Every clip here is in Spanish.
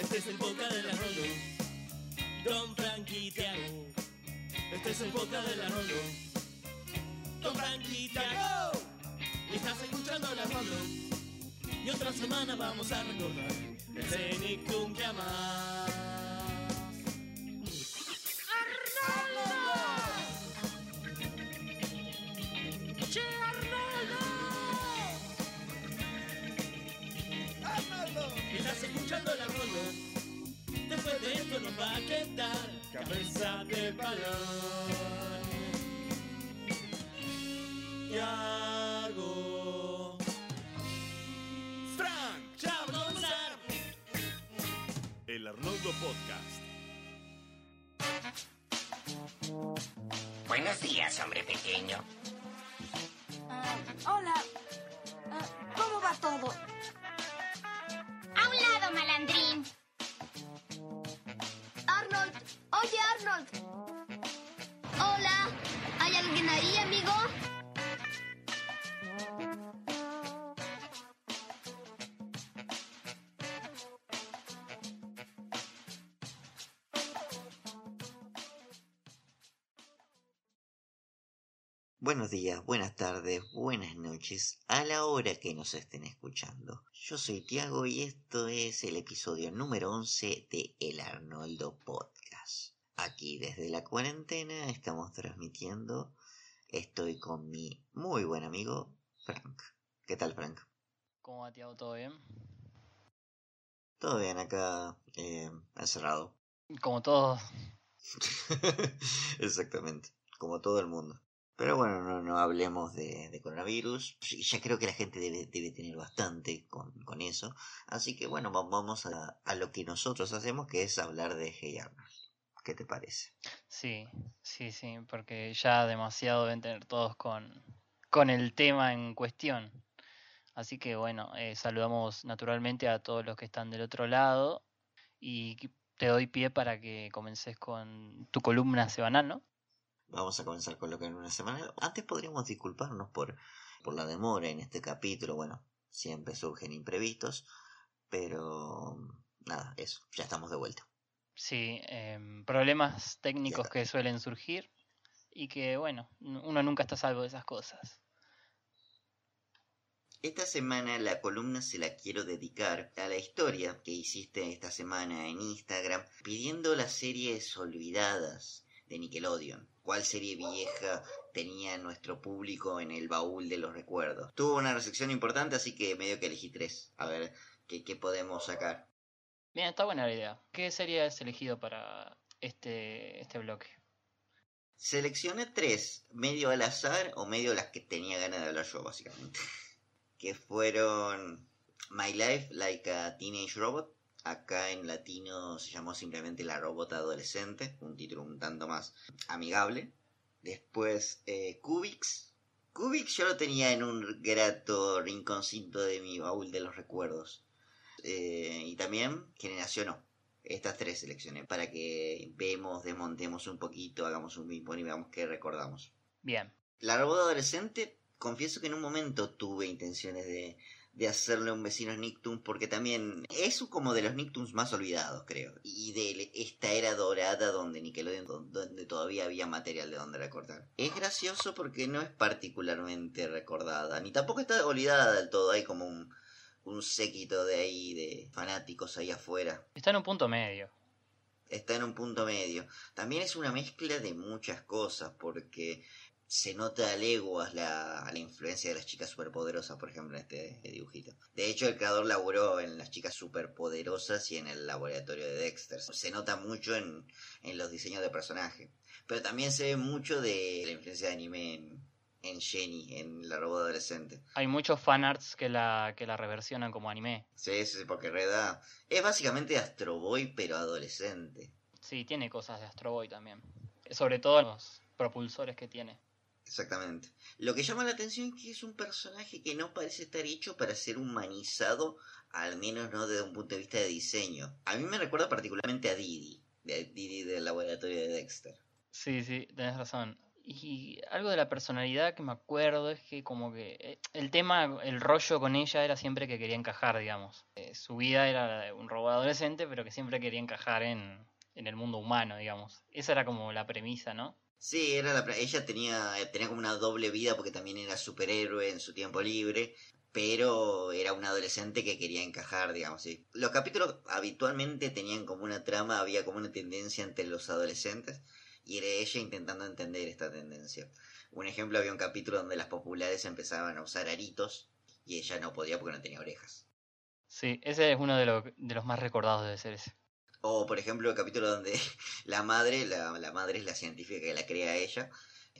Este es el boca de la. Don Frankie Tiago. Este es el boca de la. Don Tiago. Y estás escuchando la Rolo. Y otra semana vamos a recordar el Cenicum que amás. De esto nos va a quedar cabeza de balón. Yago. Frank, Ya vamos a comenzar. el Arnoldo Podcast. Buenos días, hombre pequeño. Ah, hola. Ah, ¿Cómo va todo? A un lado, malandrín. Oye Arnold. Hola, ¿hay alguien ahí, amigo? Buenos días, buenas tardes, buenas noches, a la hora que nos estén escuchando. Yo soy Tiago y esto es el episodio número 11 de El Arnoldo Podcast. Aquí desde la cuarentena estamos transmitiendo. Estoy con mi muy buen amigo Frank. ¿Qué tal, Frank? ¿Cómo va, Tiago? ¿Todo bien? Todo bien acá, eh, encerrado. Como todos. Exactamente, como todo el mundo. Pero bueno, no, no hablemos de, de coronavirus. Ya creo que la gente debe, debe tener bastante con, con eso. Así que bueno, va- vamos a, a lo que nosotros hacemos, que es hablar de Hey Arnold. ¿Qué te parece? Sí, sí, sí, porque ya demasiado deben tener todos con, con el tema en cuestión. Así que bueno, eh, saludamos naturalmente a todos los que están del otro lado y te doy pie para que comences con tu columna semanal, ¿no? Vamos a comenzar con lo que en una semana. Antes podríamos disculparnos por, por la demora en este capítulo. Bueno, siempre surgen imprevistos. Pero nada, eso, ya estamos de vuelta. Sí, em, problemas técnicos que suelen surgir y que bueno, uno nunca está salvo de esas cosas. Esta semana la columna se la quiero dedicar a la historia que hiciste esta semana en Instagram pidiendo las series olvidadas de Nickelodeon. ¿Cuál serie vieja tenía nuestro público en el baúl de los recuerdos? Tuvo una recepción importante, así que medio que elegí tres. A ver qué, qué podemos sacar. Bien, está buena la idea. ¿Qué serie has elegido para este, este bloque? Seleccioné tres, medio al azar o medio las que tenía ganas de hablar yo, básicamente. que fueron My Life Like a Teenage Robot. Acá en latino se llamó simplemente La Robot Adolescente, un título un tanto más amigable. Después eh, Cubix. Cubix yo lo tenía en un grato rinconcito de mi baúl de los recuerdos. Eh, y también Generación O. Estas tres seleccioné para que vemos, desmontemos un poquito, hagamos un ping y veamos qué recordamos. Bien, La robot adolescente, confieso que en un momento tuve intenciones de, de hacerle un vecino Nicktoons porque también es como de los Nicktoons más olvidados, creo. Y de esta era dorada donde Nickelodeon, do- donde todavía había material de donde recortar. Es gracioso porque no es particularmente recordada, ni tampoco está olvidada del todo. Hay como un, un séquito de ahí, de fanáticos ahí afuera está en un punto medio. está en un punto medio. También es una mezcla de muchas cosas, porque se nota a leguas la, la influencia de las chicas superpoderosas, por ejemplo, en este dibujito. De hecho, el creador laburó en las chicas superpoderosas y en el laboratorio de Dexter. Se nota mucho en, en los diseños de personaje. Pero también se ve mucho de la influencia de anime en, en Jenny, en la robot adolescente. Hay muchos fanarts que la, que la reversionan como anime. Sí, sí, porque Reda es básicamente Astro Boy, pero adolescente. Sí, tiene cosas de Astro Boy también. Sobre todo los propulsores que tiene. Exactamente. Lo que llama la atención es que es un personaje que no parece estar hecho para ser humanizado, al menos no desde un punto de vista de diseño. A mí me recuerda particularmente a Didi, de Didi del laboratorio de Dexter. Sí, sí, tenés razón. Y algo de la personalidad que me acuerdo es que como que eh, el tema, el rollo con ella era siempre que quería encajar, digamos. Eh, su vida era un robot adolescente, pero que siempre quería encajar en, en el mundo humano, digamos. Esa era como la premisa, ¿no? Sí, era la, ella tenía, tenía como una doble vida porque también era superhéroe en su tiempo libre, pero era un adolescente que quería encajar, digamos. ¿sí? Los capítulos habitualmente tenían como una trama, había como una tendencia entre los adolescentes y era ella intentando entender esta tendencia. Un ejemplo, había un capítulo donde las populares empezaban a usar aritos y ella no podía porque no tenía orejas. Sí, ese es uno de, los de los más recordados de ser ese. O, por ejemplo, el capítulo donde la madre, la, la madre es la científica que la crea a ella,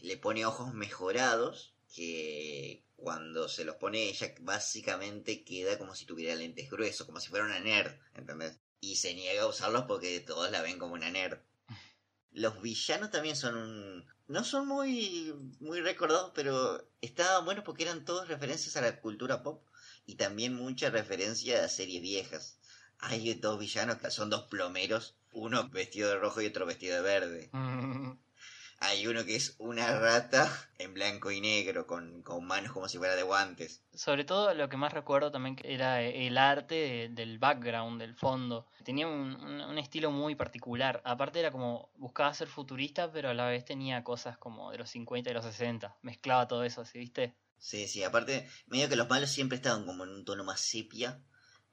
le pone ojos mejorados que cuando se los pone ella básicamente queda como si tuviera lentes gruesos, como si fuera una nerd, ¿entendés? Y se niega a usarlos porque todos la ven como una nerd. Los villanos también son un... No son muy, muy recordados, pero estaban buenos porque eran todos referencias a la cultura pop y también mucha referencia a series viejas. Hay dos villanos que son dos plomeros, uno vestido de rojo y otro vestido de verde. Hay uno que es una rata en blanco y negro, con, con manos como si fuera de guantes. Sobre todo lo que más recuerdo también era el arte de- del background, del fondo. Tenía un, un- un estilo muy particular. Aparte era como, buscaba ser futurista, pero a la vez tenía cosas como de los 50 y los 60. Mezclaba todo eso, ¿sí viste? Sí, sí, aparte, medio que los malos siempre estaban como en un tono más sepia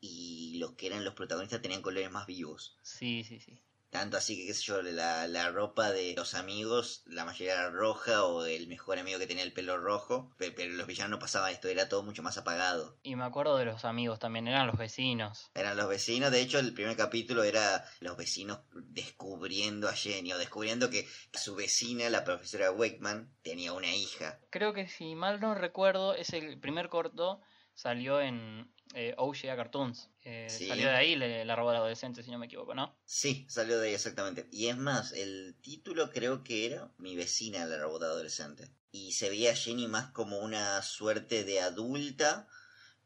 y los que eran los protagonistas tenían colores más vivos. Sí, sí, sí. Tanto así que, qué sé yo, la, la ropa de los amigos, la mayoría era roja o el mejor amigo que tenía el pelo rojo, pe- pero, los villanos no pasaba esto, era todo mucho más apagado. Y me acuerdo de los amigos también, eran los vecinos. Eran los vecinos, de hecho el primer capítulo era los vecinos descubriendo a Jenny o descubriendo que su vecina, la profesora Wakeman, tenía una hija. Creo que si mal no recuerdo, es el primer corto salió en eh, OGA Cartoons. Eh, Sí. Salió de ahí la del adolescente, si no me equivoco, ¿no? Sí, salió de ahí exactamente. Y es más, el título creo que era Mi vecina, la robota adolescente. Y se veía a Jenny más como una suerte de adulta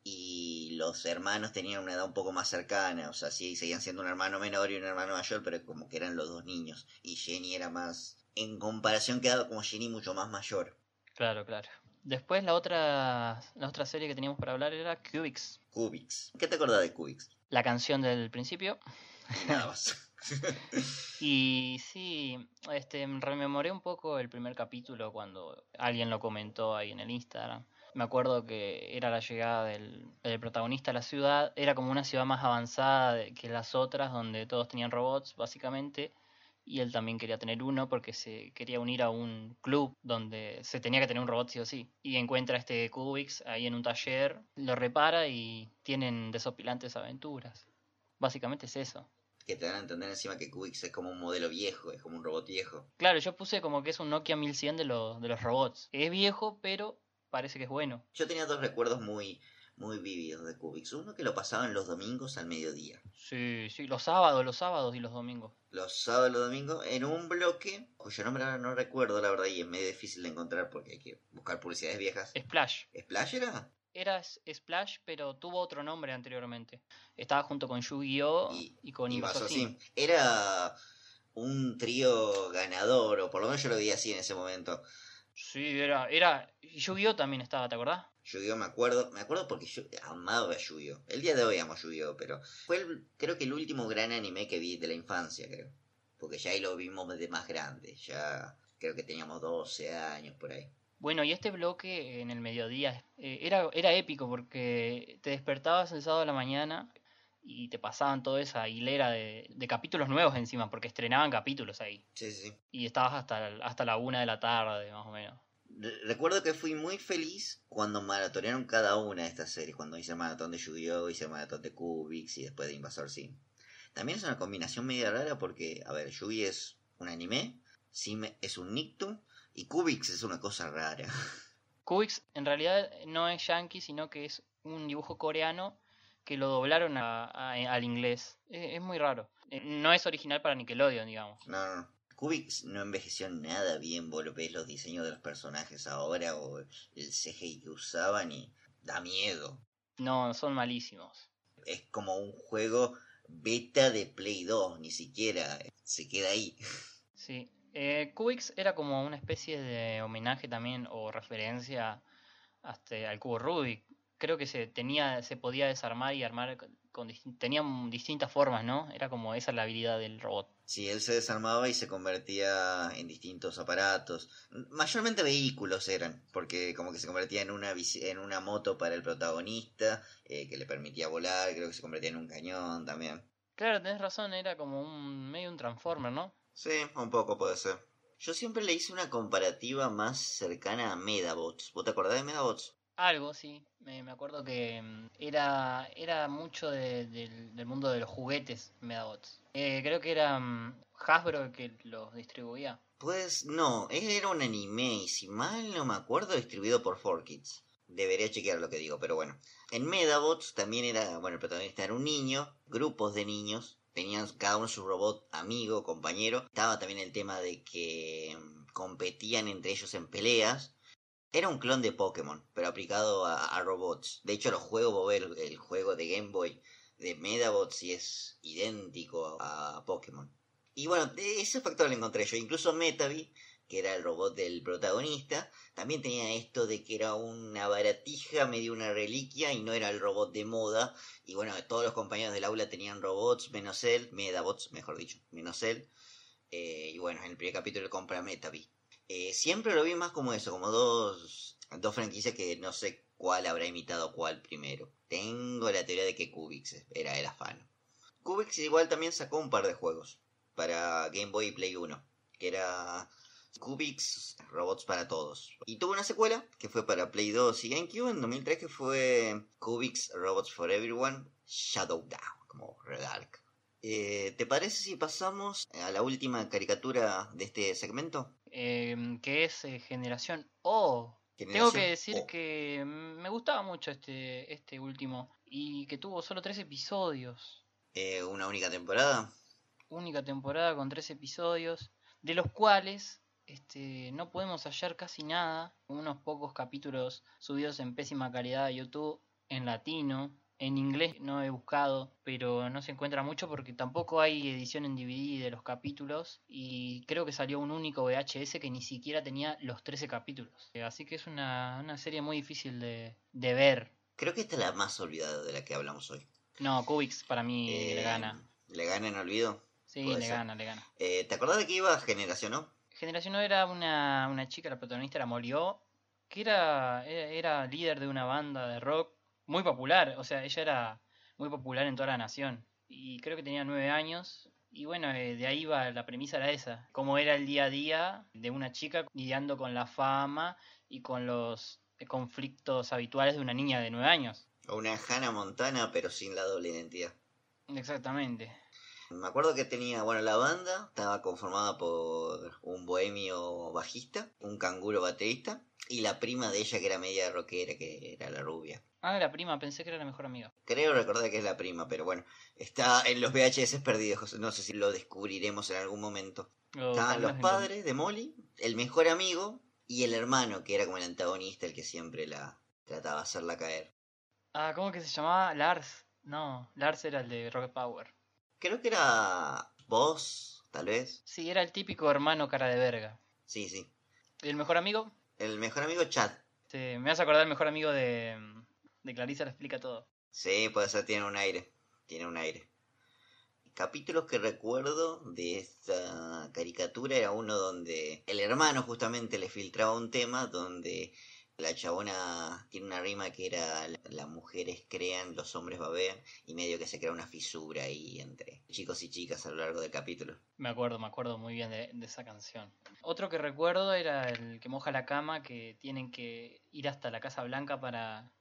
y los hermanos tenían una edad un poco más cercana. O sea, sí, seguían siendo un hermano menor y un hermano mayor, pero como que eran los dos niños. Y Jenny era más... En comparación quedaba como Jenny mucho más mayor. Claro, claro. Después la otra, la otra serie que teníamos para hablar era Cubix. Cubix. ¿Qué te acordás de Cubix? La canción del principio. Nada más. Y sí, este, rememoré un poco el primer capítulo cuando alguien lo comentó ahí en el Instagram. Me acuerdo que era la llegada del, del protagonista a la ciudad. Era como una ciudad más avanzada que las otras, donde todos tenían robots, básicamente. Y él también quería tener uno porque se quería unir a un club donde se tenía que tener un robot sí o sí. Y encuentra este Cubix ahí en un taller, lo repara y tienen desopilantes aventuras. Básicamente es eso. que te dan a entender encima que Cubix es como un modelo viejo, es como un robot viejo. Claro, yo puse como que es un Nokia 1100 de los, de los robots. Es viejo, pero parece que es bueno. Yo tenía dos recuerdos muy, muy vívidos de Cubix. Uno que lo pasaban los domingos al mediodía. Sí, sí, los sábados, los sábados y los domingos. Los sábados y los domingos en un bloque, cuyo nombre ahora no recuerdo la verdad y es medio difícil de encontrar porque hay que buscar publicidades viejas. Splash. ¿Splash era? Era Splash, pero tuvo otro nombre anteriormente. Estaba junto con Yu-Gi-Oh! Y- Y, con Y Invasor Vaso Sim. Sim. Era un trío ganador, o por lo menos yo lo vi así en ese momento. Sí, era, era. Yu-Gi-Oh! también estaba, ¿te acordás? Yu-Gi-Oh me acuerdo, me acuerdo porque yo amaba Yu-Gi-Oh. El día de hoy amo Yu-Gi-Oh, pero fue el- creo que el último gran anime que vi de la infancia, creo. Porque ya ahí lo vimos de más grande, ya creo que teníamos 12 años por ahí. Bueno, y este bloque en el mediodía eh, era, era épico porque te despertabas el sábado a la mañana y te pasaban toda esa hilera de, de capítulos nuevos encima, porque estrenaban capítulos ahí. Sí, sí, sí. Y estabas hasta, hasta la una de la tarde, más o menos. Re- Recuerdo que fui muy feliz cuando maratonearon cada una de estas series. Cuando hice el maratón de Yu-Gi-Oh!, hice el maratón de Cubix y después de Invasor Sim. También es una combinación media rara porque, a ver, Yu-Gi es un anime, Sim es un Nicktoon y Cubix es una cosa rara. Cubix en realidad no es yankee, sino que es un dibujo coreano que lo doblaron a- a- al inglés. Es, es muy raro. Eh, No es original para Nickelodeon, digamos. No, no, no. Cubix no envejeció nada bien, vos lo ves los diseños de los personajes ahora o el CGI que usaban y da miedo. No, son malísimos. Es como un juego beta de Play 2, ni siquiera se queda ahí. Sí. Eh, era como una especie de homenaje también o referencia hasta al cubo Rubik. Creo que se tenía, se podía desarmar y armar con, con tenían distintas formas, ¿no? Era como esa la habilidad del robot. Sí, él se desarmaba y se convertía en distintos aparatos. Mayormente vehículos eran, porque como que se convertía en una, en una moto para el protagonista, eh, que le permitía volar, creo que se convertía en un cañón también. Claro, tenés razón, era como un medio un transformer, ¿no? Sí, un poco puede ser. Yo siempre le hice una comparativa más cercana a Medabots. ¿Vos te acordás de Medabots? Algo, sí. Me, me acuerdo que mm, era, era mucho de- del, mundo de los juguetes Medabots. Eh, creo que era mm, Hasbro el que los distribuía. Pues no, era un anime y si mal no me acuerdo distribuido por 4Kids. Debería chequear lo que digo, pero bueno. En Medabots también era, bueno, el protagonista era un niño, grupos de niños, tenían cada uno su robot amigo, compañero. Estaba también el tema de que mm, competían entre ellos en peleas. Era un clon de Pokémon, pero aplicado a, robots. De hecho, los juegos, el, juego de Game Boy de Medabots y es idéntico a Pokémon. Y bueno, ese factor lo encontré yo. Incluso Metavi, que era el robot del protagonista, también tenía esto de que era una baratija, medio una reliquia, y no era el robot de moda. Y bueno, todos los compañeros del aula tenían robots, menos él, Medabots, mejor dicho, menos él. Eh, y bueno, en el primer capítulo compra Metavi. Eh, siempre lo vi más como eso, como dos, dos franquicias que no sé cuál habrá imitado cuál primero. Tengo la teoría de que Cubix era el afano. Cubix igual también sacó un par de juegos para Game Boy y Play 1, que era Cubix Robots para Todos. Y tuvo una secuela que fue para Play 2 y GameCube en 2003 que fue Cubix Robots for Everyone Shadow Down, como Redark. Eh, ¿Te parece si pasamos a la última caricatura de este segmento? Em, que es eh, Generación O. Tengo Generación que decir O. que mm, me gustaba mucho este, este último y que tuvo solo tres episodios. Eh, una única temporada. Única temporada con tres episodios, de los cuales este, no podemos hallar casi nada. Unos pocos capítulos subidos en pésima calidad a YouTube, en latino. En inglés no he buscado, pero no se encuentra mucho porque tampoco hay edición en DVD de los capítulos y creo que salió un único VHS que ni siquiera tenía los 13 capítulos. Eh, Así que es una, una serie muy difícil de, de ver. Creo que esta es la más olvidada de la que hablamos hoy. No, Cubix para mí le Eh, gana. ¿Le gana en olvido? Sí, le ser. gana, le gana. Eh, ¿Te acordás de que iba a Generación O? Generación O era una, una chica, la protagonista era Molió, que era, era, era líder de una banda de rock muy popular, o sea, ella era muy popular en toda la nación. Y creo que tenía nueve años. Y bueno, eh, de ahí va, la premisa era esa. Cómo era el día a día de una chica lidiando con la fama y con los conflictos habituales de una niña de nueve años. O una Hannah Montana, pero sin la doble identidad. Exactamente. Me acuerdo que tenía, bueno, la banda estaba conformada por un bohemio bajista, un canguro baterista y la prima de ella que era media rockera, que era la rubia. Ah, la prima, pensé que era la mejor amiga. Creo recordar que es la prima, pero bueno, está en los VHS perdidos, no sé si lo descubriremos en algún momento. Estaban los padres de Molly, el mejor amigo y el hermano, que era como el antagonista, el que siempre la trataba de hacerla caer. Ah, ¿cómo que se llamaba? Lars. No, Lars era el de Rocket Power. Creo que era vos, tal vez. Sí, era el típico hermano cara de verga. Sí, sí. ¿Y el mejor amigo? El mejor amigo Chad. Sí, me vas a acordar el mejor amigo de, de Clarissa lo explica todo. Sí, puede ser, tiene un aire. Tiene un aire. Capítulos que recuerdo de esta caricatura era uno donde el hermano justamente le filtraba un tema donde la chabona tiene una rima que era las mujeres crean, los hombres babean y medio que se crea una fisura ahí entre chicos y chicas a lo largo del capítulo. Me acuerdo, me acuerdo muy bien de, esa canción. Otro que recuerdo era el que moja la cama, que tienen que ir hasta la Casa Blanca para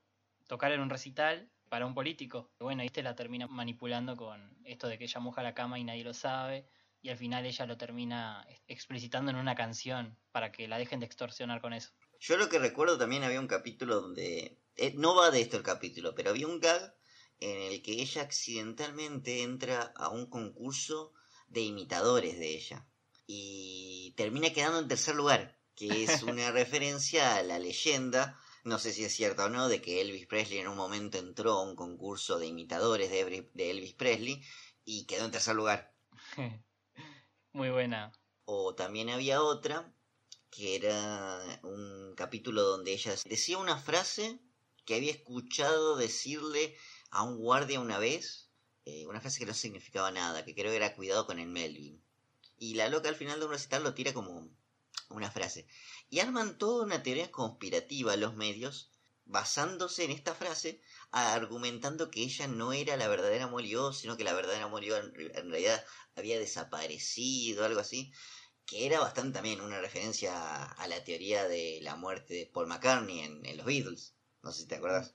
tocar en un recital para un político. Bueno, y este la termina manipulando con esto de que ella moja la cama y nadie lo sabe. Y al final ella lo termina explicitando en una canción para que la dejen de extorsionar con eso. Yo lo que recuerdo también había un capítulo donde... eh, no va de esto el capítulo, pero había un gag en el que ella accidentalmente entra a un concurso de imitadores de ella. Y termina quedando en tercer lugar, que es una referencia a la leyenda, no sé si es cierta o no, de que Elvis Presley en un momento entró a un concurso de imitadores de Elvis- de Elvis Presley y quedó en tercer lugar. muy buena. O también había otra que era un capítulo donde ella decía una frase que había escuchado decirle a un guardia una vez, eh, una frase que no significaba nada, que creo que era cuidado con el Melvin. Y la loca al final de un recital lo tira como una frase. Y arman toda una teoría conspirativa los medios basándose en esta frase, argumentando que ella no era la verdadera Molió, sino que la verdadera en, en realidad había desaparecido, algo así, que era bastante también una referencia a la teoría de la muerte de Paul McCartney en, en los Beatles. No sé si te acuerdas.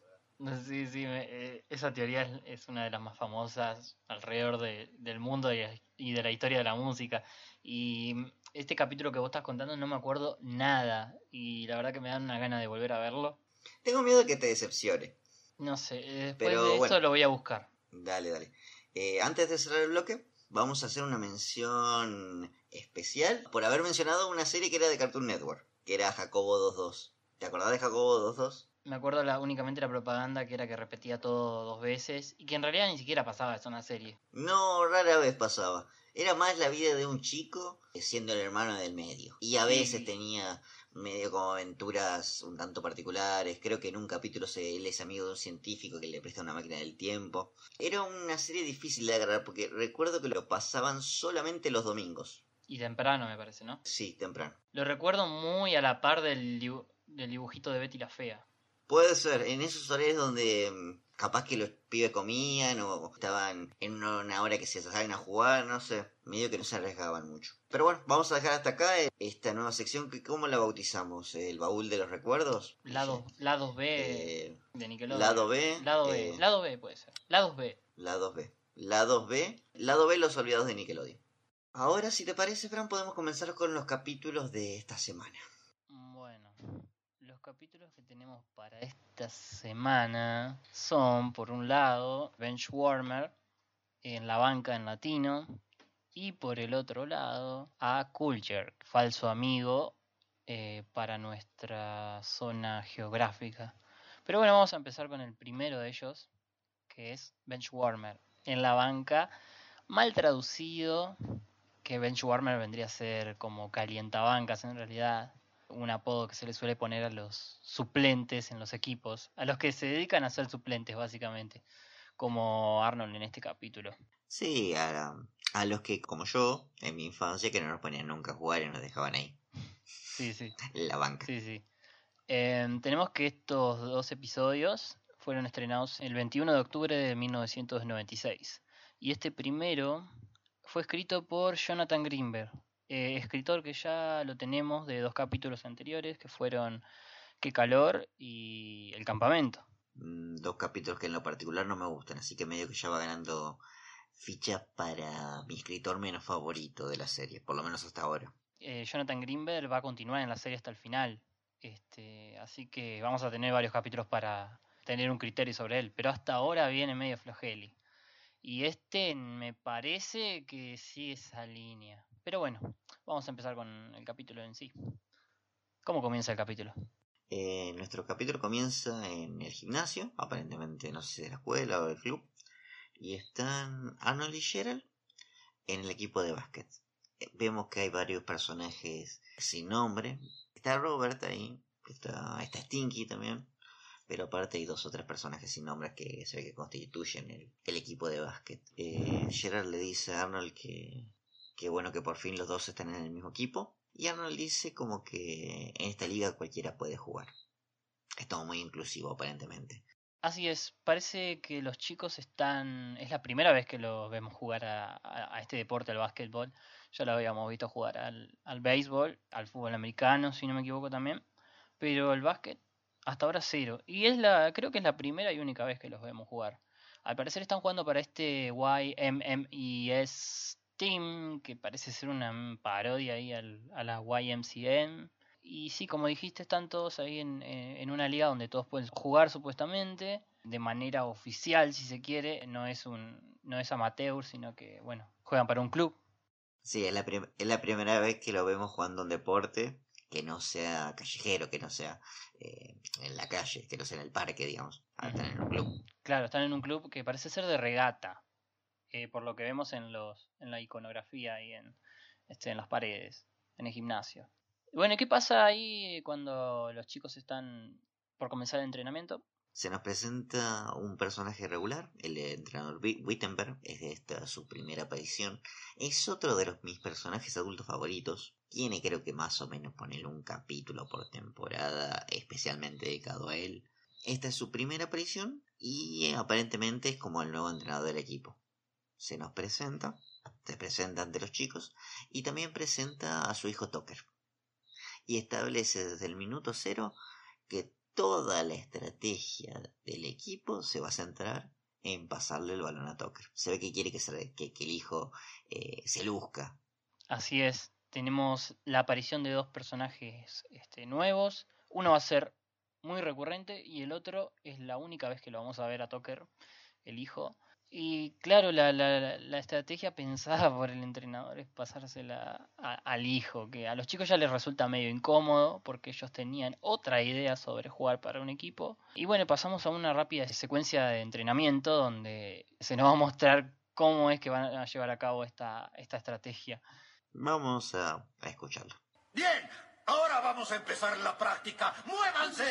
Sí, sí, me- eh, esa teoría es, es una de las más famosas alrededor de- del mundo y, y de la historia de la música. Y este capítulo que vos estás contando no me acuerdo nada y la verdad que me dan una gana de volver a verlo. Tengo miedo de que te decepcione. No sé, eh, después Pero de esto bueno. lo voy a buscar. Dale, dale. Eh, antes de cerrar el bloque, vamos a hacer una mención especial por haber mencionado una serie que era de Cartoon Network, que era Jacobo 22. ¿Te acordás de Jacobo 22? Me acuerdo la, únicamente la propaganda que era que repetía todo dos veces y que en realidad ni siquiera pasaba, es una serie. No, rara vez pasaba. Era más la vida de un chico eh, siendo el hermano del medio. Y a veces Sí. tenía medio como aventuras un tanto particulares. Creo que en un capítulo se, él es amigo de un científico que le presta una máquina del tiempo. Era una serie difícil de agarrar porque recuerdo que lo pasaban solamente los domingos. Y temprano me parece, ¿no? Sí, temprano. Lo recuerdo muy a la par del, dibu- del dibujito de Betty la Fea. Puede ser, en esos horarios donde mm, capaz que los pibes comían o estaban en una, hora que se salían a jugar, no sé, medio que no se arriesgaban mucho. Pero bueno, vamos a dejar hasta acá eh, esta nueva sección que ¿cómo la bautizamos? ¿El baúl de los recuerdos? Lado, lados B Eh, de Nickelodeon. lado B, Lado B. eh, Lado B puede ser. Lados B. Lados B. Lados B. Lado B, los olvidados de Nickelodeon. Ahora, si te parece, Fran, podemos comenzar con los capítulos de esta semana. Bueno, los capítulos que tenemos para esta semana son, por un lado, Benchwarmer en la banca en latino y por el otro lado a Culture, falso amigo eh, para nuestra zona geográfica. Pero bueno, vamos a empezar con el primero de ellos, que es Benchwarmer en la banca, mal traducido, que Benchwarmer vendría a ser como calientabancas en realidad, un apodo que se le suele poner a los suplentes en los equipos, a los que se dedican a ser suplentes básicamente, como Arnold en este capítulo. Sí, a, a los que, como yo, en mi infancia, que no nos ponían nunca a jugar y nos dejaban ahí, Sí, sí. la banca. Sí, sí. Em, tenemos que estos dos episodios fueron estrenados el 21 de octubre de 1996. Y este primero fue escrito por Jonathan Greenberg, eh, escritor que ya lo tenemos de dos capítulos anteriores, que fueron Qué calor y El campamento. Mm, Dos capítulos que en lo particular no me gustan, así que medio que ya va ganando ficha para mi escritor menos favorito de la serie, por lo menos hasta ahora. Eh, Jonathan Greenberg va a continuar en la serie hasta el final. Este, así que vamos a tener varios capítulos para tener un criterio sobre él. Pero hasta ahora viene medio flojeli. Y este me parece que sigue esa línea. Pero bueno, vamos a empezar con el capítulo en sí. ¿Cómo comienza el capítulo? Eh, nuestro capítulo comienza en el gimnasio, aparentemente no sé si de la escuela o del club, y están Arnold y Gerald en el equipo de básquet. Eh, Vemos que hay varios personajes sin nombre. Está Robert ahí, está, está Stinky también, pero aparte hay dos o tres personajes sin nombres que se ve que constituyen el, equipo de básquet. Eh, Gerald le dice a Arnold que, que bueno que por fin los dos están en el mismo equipo. Y Arnold dice como que en esta liga cualquiera puede jugar. Es todo muy inclusivo aparentemente. Así es, parece que los chicos están... Es la primera vez que los vemos jugar a este deporte, al básquetbol. Ya lo habíamos visto jugar al, al béisbol, al fútbol americano, si no me equivoco también. Pero el básquet, hasta ahora cero. Y es la, creo que es la primera y única vez que los vemos jugar. Al parecer están jugando para este YMMES Team, que parece ser una parodia ahí al- a la YMCN. Y sí, como dijiste, están todos ahí en, eh, en una liga donde todos pueden jugar supuestamente, de manera oficial si se quiere, no es un no es amateur, sino que bueno, juegan para un club. Sí, es la, es la primera vez que lo vemos jugando un deporte que no sea callejero, que no sea eh, en la calle, que no sea en el parque, digamos. Están en un club. Claro, están en un club que parece ser de regata, eh, por lo que vemos en los en la iconografía y en, este, en las paredes, en el gimnasio. Bueno, ¿qué pasa ahí cuando los chicos están por comenzar el entrenamiento? Se nos presenta un personaje regular, el entrenador Wittenberg, es de esta su primera aparición. Es otro de los mis personajes adultos favoritos. Tiene creo que más o menos ponerle un capítulo por temporada especialmente dedicado a él. Esta es su primera aparición y aparentemente es como el nuevo entrenador del equipo. Se nos presenta, se presenta ante los chicos y también presenta a su hijo Tucker. Y establece desde el minuto cero que toda la estrategia del equipo se va a centrar en pasarle el balón a Tucker. Se ve que quiere que, que, el hijo eh, se luzca. Así es. Tenemos la aparición de dos personajes este, nuevos. Uno va a ser muy recurrente y el otro es la única vez que lo vamos a ver a Tucker, el hijo. Y claro, la, estrategia pensada por el entrenador es pasársela al hijo, que a los chicos ya les resulta medio incómodo porque ellos tenían otra idea sobre jugar para un equipo. Y bueno, pasamos a una rápida secuencia de entrenamiento donde se nos va a mostrar cómo es que van a llevar a cabo esta, esta estrategia. Vamos a, escucharlo. Bien, ahora vamos a empezar la práctica. ¡Muévanse!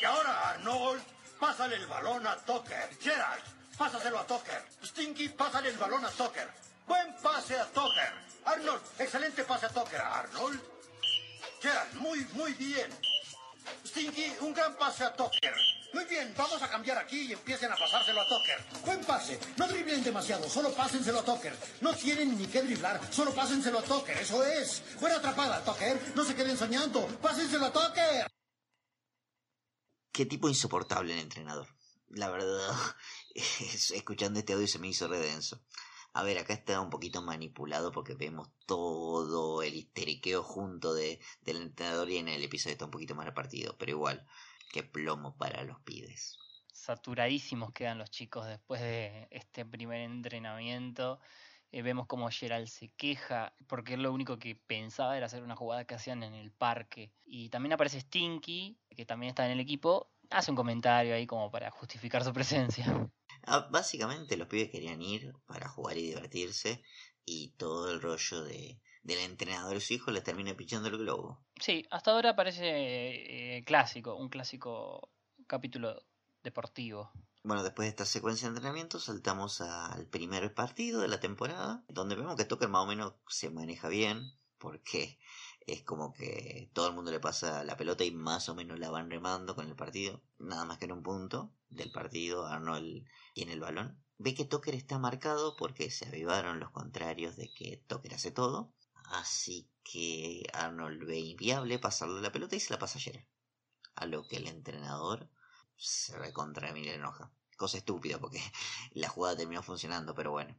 Y ahora, Arnold, pásale el balón a Tucker. Gerald, Pásaselo a Tucker. Stinky, pásale el balón a Tucker. Buen pase a Tucker. Arnold, excelente pase a Tucker. Arnold. Gerald, muy, muy bien. Stinky, un gran pase a Tucker. Muy bien, vamos a cambiar aquí y empiecen a pasárselo a Tucker. Buen pase. No driblen demasiado, solo pásenselo a Tucker. No tienen ni que driblar, solo pásenselo a Tucker, eso es. Buena atrapada, Tucker. No se queden soñando. Pásenselo a Tucker. Qué tipo insoportable el entrenador. La verdad, escuchando este audio se me hizo redenso. A ver, acá está un poquito manipulado porque vemos todo el histeriqueo junto de, del entrenador y en el episodio está un poquito más repartido, pero igual, qué plomo para los pides. Saturadísimos quedan los chicos después de este primer entrenamiento. Eh, vemos como Gerald se queja porque él lo único que pensaba era hacer una jugada que hacían en el parque. Y también aparece Stinky, que también está en el equipo, hace un comentario ahí como para justificar su presencia. Ah, básicamente los pibes querían ir para jugar y divertirse y todo el rollo de, del entrenador y su hijo les termina pichando el globo. Sí, hasta ahora parece eh, clásico, un clásico capítulo deportivo. Bueno, después de esta secuencia de entrenamiento saltamos al primer partido de la temporada, donde vemos que Tucker más o menos se maneja bien, porque es como que todo el mundo le pasa la pelota y más o menos la van remando con el partido, nada más que en un punto del partido Arnold tiene el balón. Ve que Tucker está marcado porque se avivaron los contrarios de que Tucker hace todo. Así que Arnold ve inviable pasarle la pelota y se la pasa a Gerard. A lo que el entrenador se recontra mil enoja. Cosa estúpida porque la jugada terminó funcionando, pero bueno.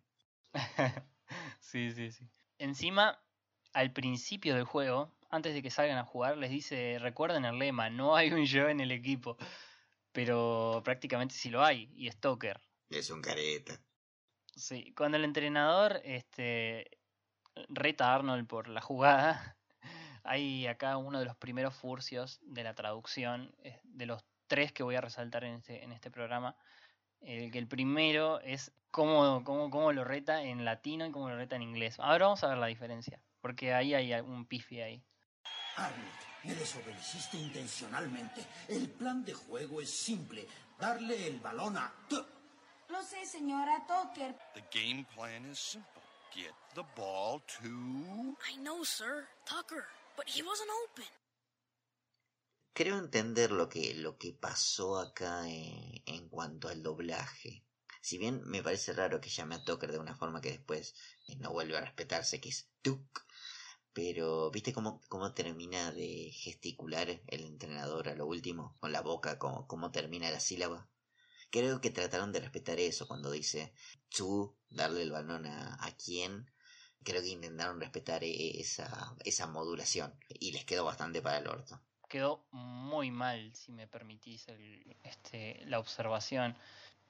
sí, sí, sí. Encima, al principio del juego, antes de que salgan a jugar, les dice, recuerden el lema, no hay un yo en el equipo pero prácticamente sí lo hay, y es Tucker. Es un careta. Sí, cuando el entrenador este, reta a Arnold por la jugada, hay acá uno de los primeros furcios de la traducción, de los tres que voy a resaltar en este, en este programa. El que el primero es cómo, cómo, cómo lo reta en latino y cómo lo reta en inglés. Ahora vamos a ver la diferencia, porque ahí hay un pifi ahí. Arnold, me desobedeciste intencionalmente. El plan de juego es simple. Darle el balón a... Lo sé, señora Tucker. The game plan is simple. Get the ball to... I know, sir. Tucker. But he wasn't open. Creo entender lo que, lo que pasó acá en, en cuanto al doblaje. Si bien me parece raro que llame a Tucker de una forma que después no vuelve a respetarse, que es Tuck, pero, ¿viste cómo, cómo termina de gesticular el entrenador a lo último? Con la boca, cómo, cómo termina la sílaba. Creo que trataron de respetar eso cuando dice tú, darle el balón a, a quién. Creo que intentaron respetar e, esa, esa modulación y les quedó bastante para el orto. Quedó muy mal, si me permitís el, este, la observación.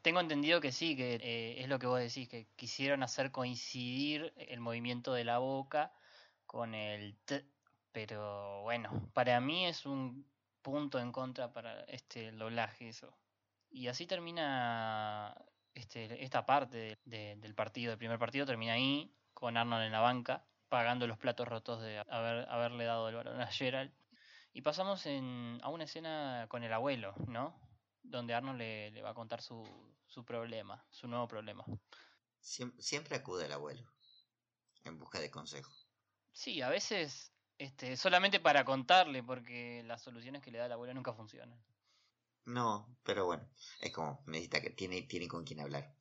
Tengo entendido que sí, que eh, es lo que vos decís, que quisieron hacer coincidir el movimiento de la boca con el T, pero bueno, para mí es un punto en contra para este doblaje eso. Y así termina este, esta parte del partido, el primer partido termina ahí, con Arnold en la banca, pagando los platos rotos de haber, haberle dado el balón a Gerald. Y pasamos en, a una escena con el abuelo, ¿no? Donde Arnold le, le va a contar su, su problema, su nuevo problema. Siem- siempre acude el abuelo en busca de consejo. Sí, a veces este, solamente para contarle, porque las soluciones que le da el abuelo nunca funcionan. No, pero bueno, es como necesita que tiene, tiene con quien hablar.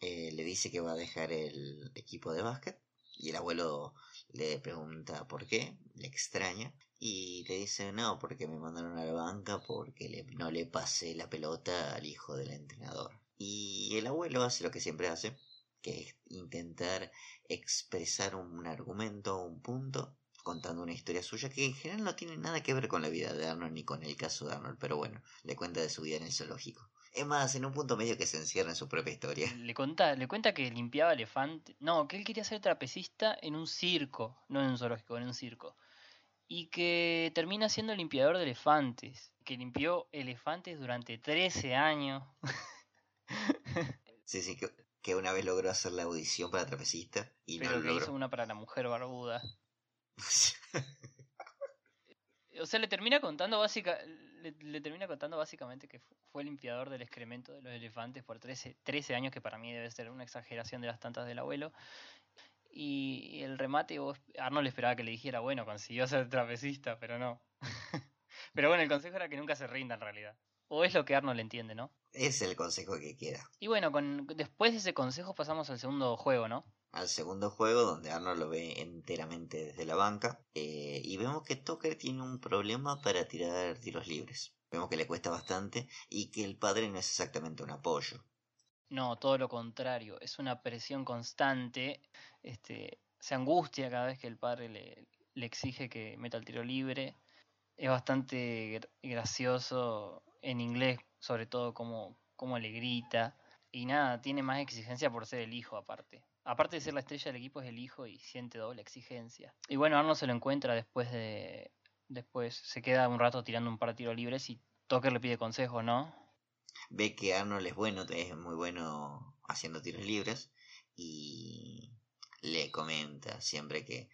Eh, le dice que va a dejar el equipo de básquet y el abuelo le pregunta por qué, le extraña y le dice no, porque me mandaron a la banca porque le- no le pasé la pelota al hijo del entrenador. Y el abuelo hace lo que siempre hace, que es intentar expresar un argumento, un punto, contando una historia suya que en general no tiene nada que ver con la vida de Arnold ni con el caso de Arnold, pero bueno, le cuenta de su vida en el zoológico. Es más, en un punto medio que se encierra en su propia historia. Le cuenta, le cuenta que limpiaba elefantes. No, que él quería ser trapecista en un circo, no en un zoológico, en un circo. Y que termina siendo limpiador de elefantes. Que limpió elefantes durante 13 años. Sí, sí, que, que una vez logró hacer la audición para trapecista y pero no lo que logró. hizo una para la mujer barbuda. O sea, le termina contando básica, le, le termina contando básicamente que fu- fue limpiador del excremento de los elefantes por 13, 13 años, que para mí debe ser una exageración de las tantas del abuelo. Y el remate, vos, Arnold esperaba que le dijera, bueno, consiguió ser trapecista, pero no. pero bueno, el consejo era que nunca se rinda en realidad. O es lo que Arnold entiende, ¿no? Es el consejo que queda. Y bueno, con, después de ese consejo pasamos al segundo juego, ¿no? Al segundo juego, donde Arnold lo ve enteramente desde la banca, eh, y vemos que Tucker tiene un problema para tirar tiros libres. Vemos que le cuesta bastante y que el padre no es exactamente un apoyo. No, todo lo contrario, es una presión constante, este, se angustia cada vez que el padre le, exige que meta el tiro libre, es bastante gra- gracioso en inglés, sobre todo como, como le grita, y nada, tiene más exigencia por ser el hijo aparte. Aparte de ser la estrella del equipo es el hijo y siente doble exigencia. Y bueno, Arnold se lo encuentra después de... Después se queda un rato tirando un par de tiros libres y Tucker le pide consejo, ¿no? Ve que Arnold es bueno, es muy bueno haciendo tiros libres y le comenta siempre que,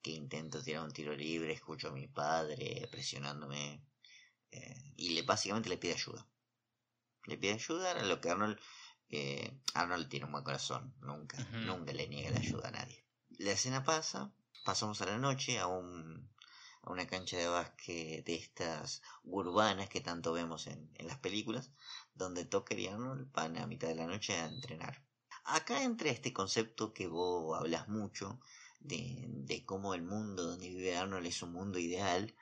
que intento tirar un tiro libre, escucho a mi padre presionándome eh, y le básicamente le pide ayuda. Le pide ayuda a lo que Arnold eh, Arnold tiene un buen corazón, nunca, nunca le niega la ayuda a nadie. La escena pasa, pasamos a la noche a un a una cancha de básquet de estas urbanas que tanto vemos en, en las películas, donde Tucker y Arnold van a mitad de la noche a entrenar. Acá entra este concepto que vos hablas mucho, de, de cómo el mundo donde vive Arnold es un mundo ideal,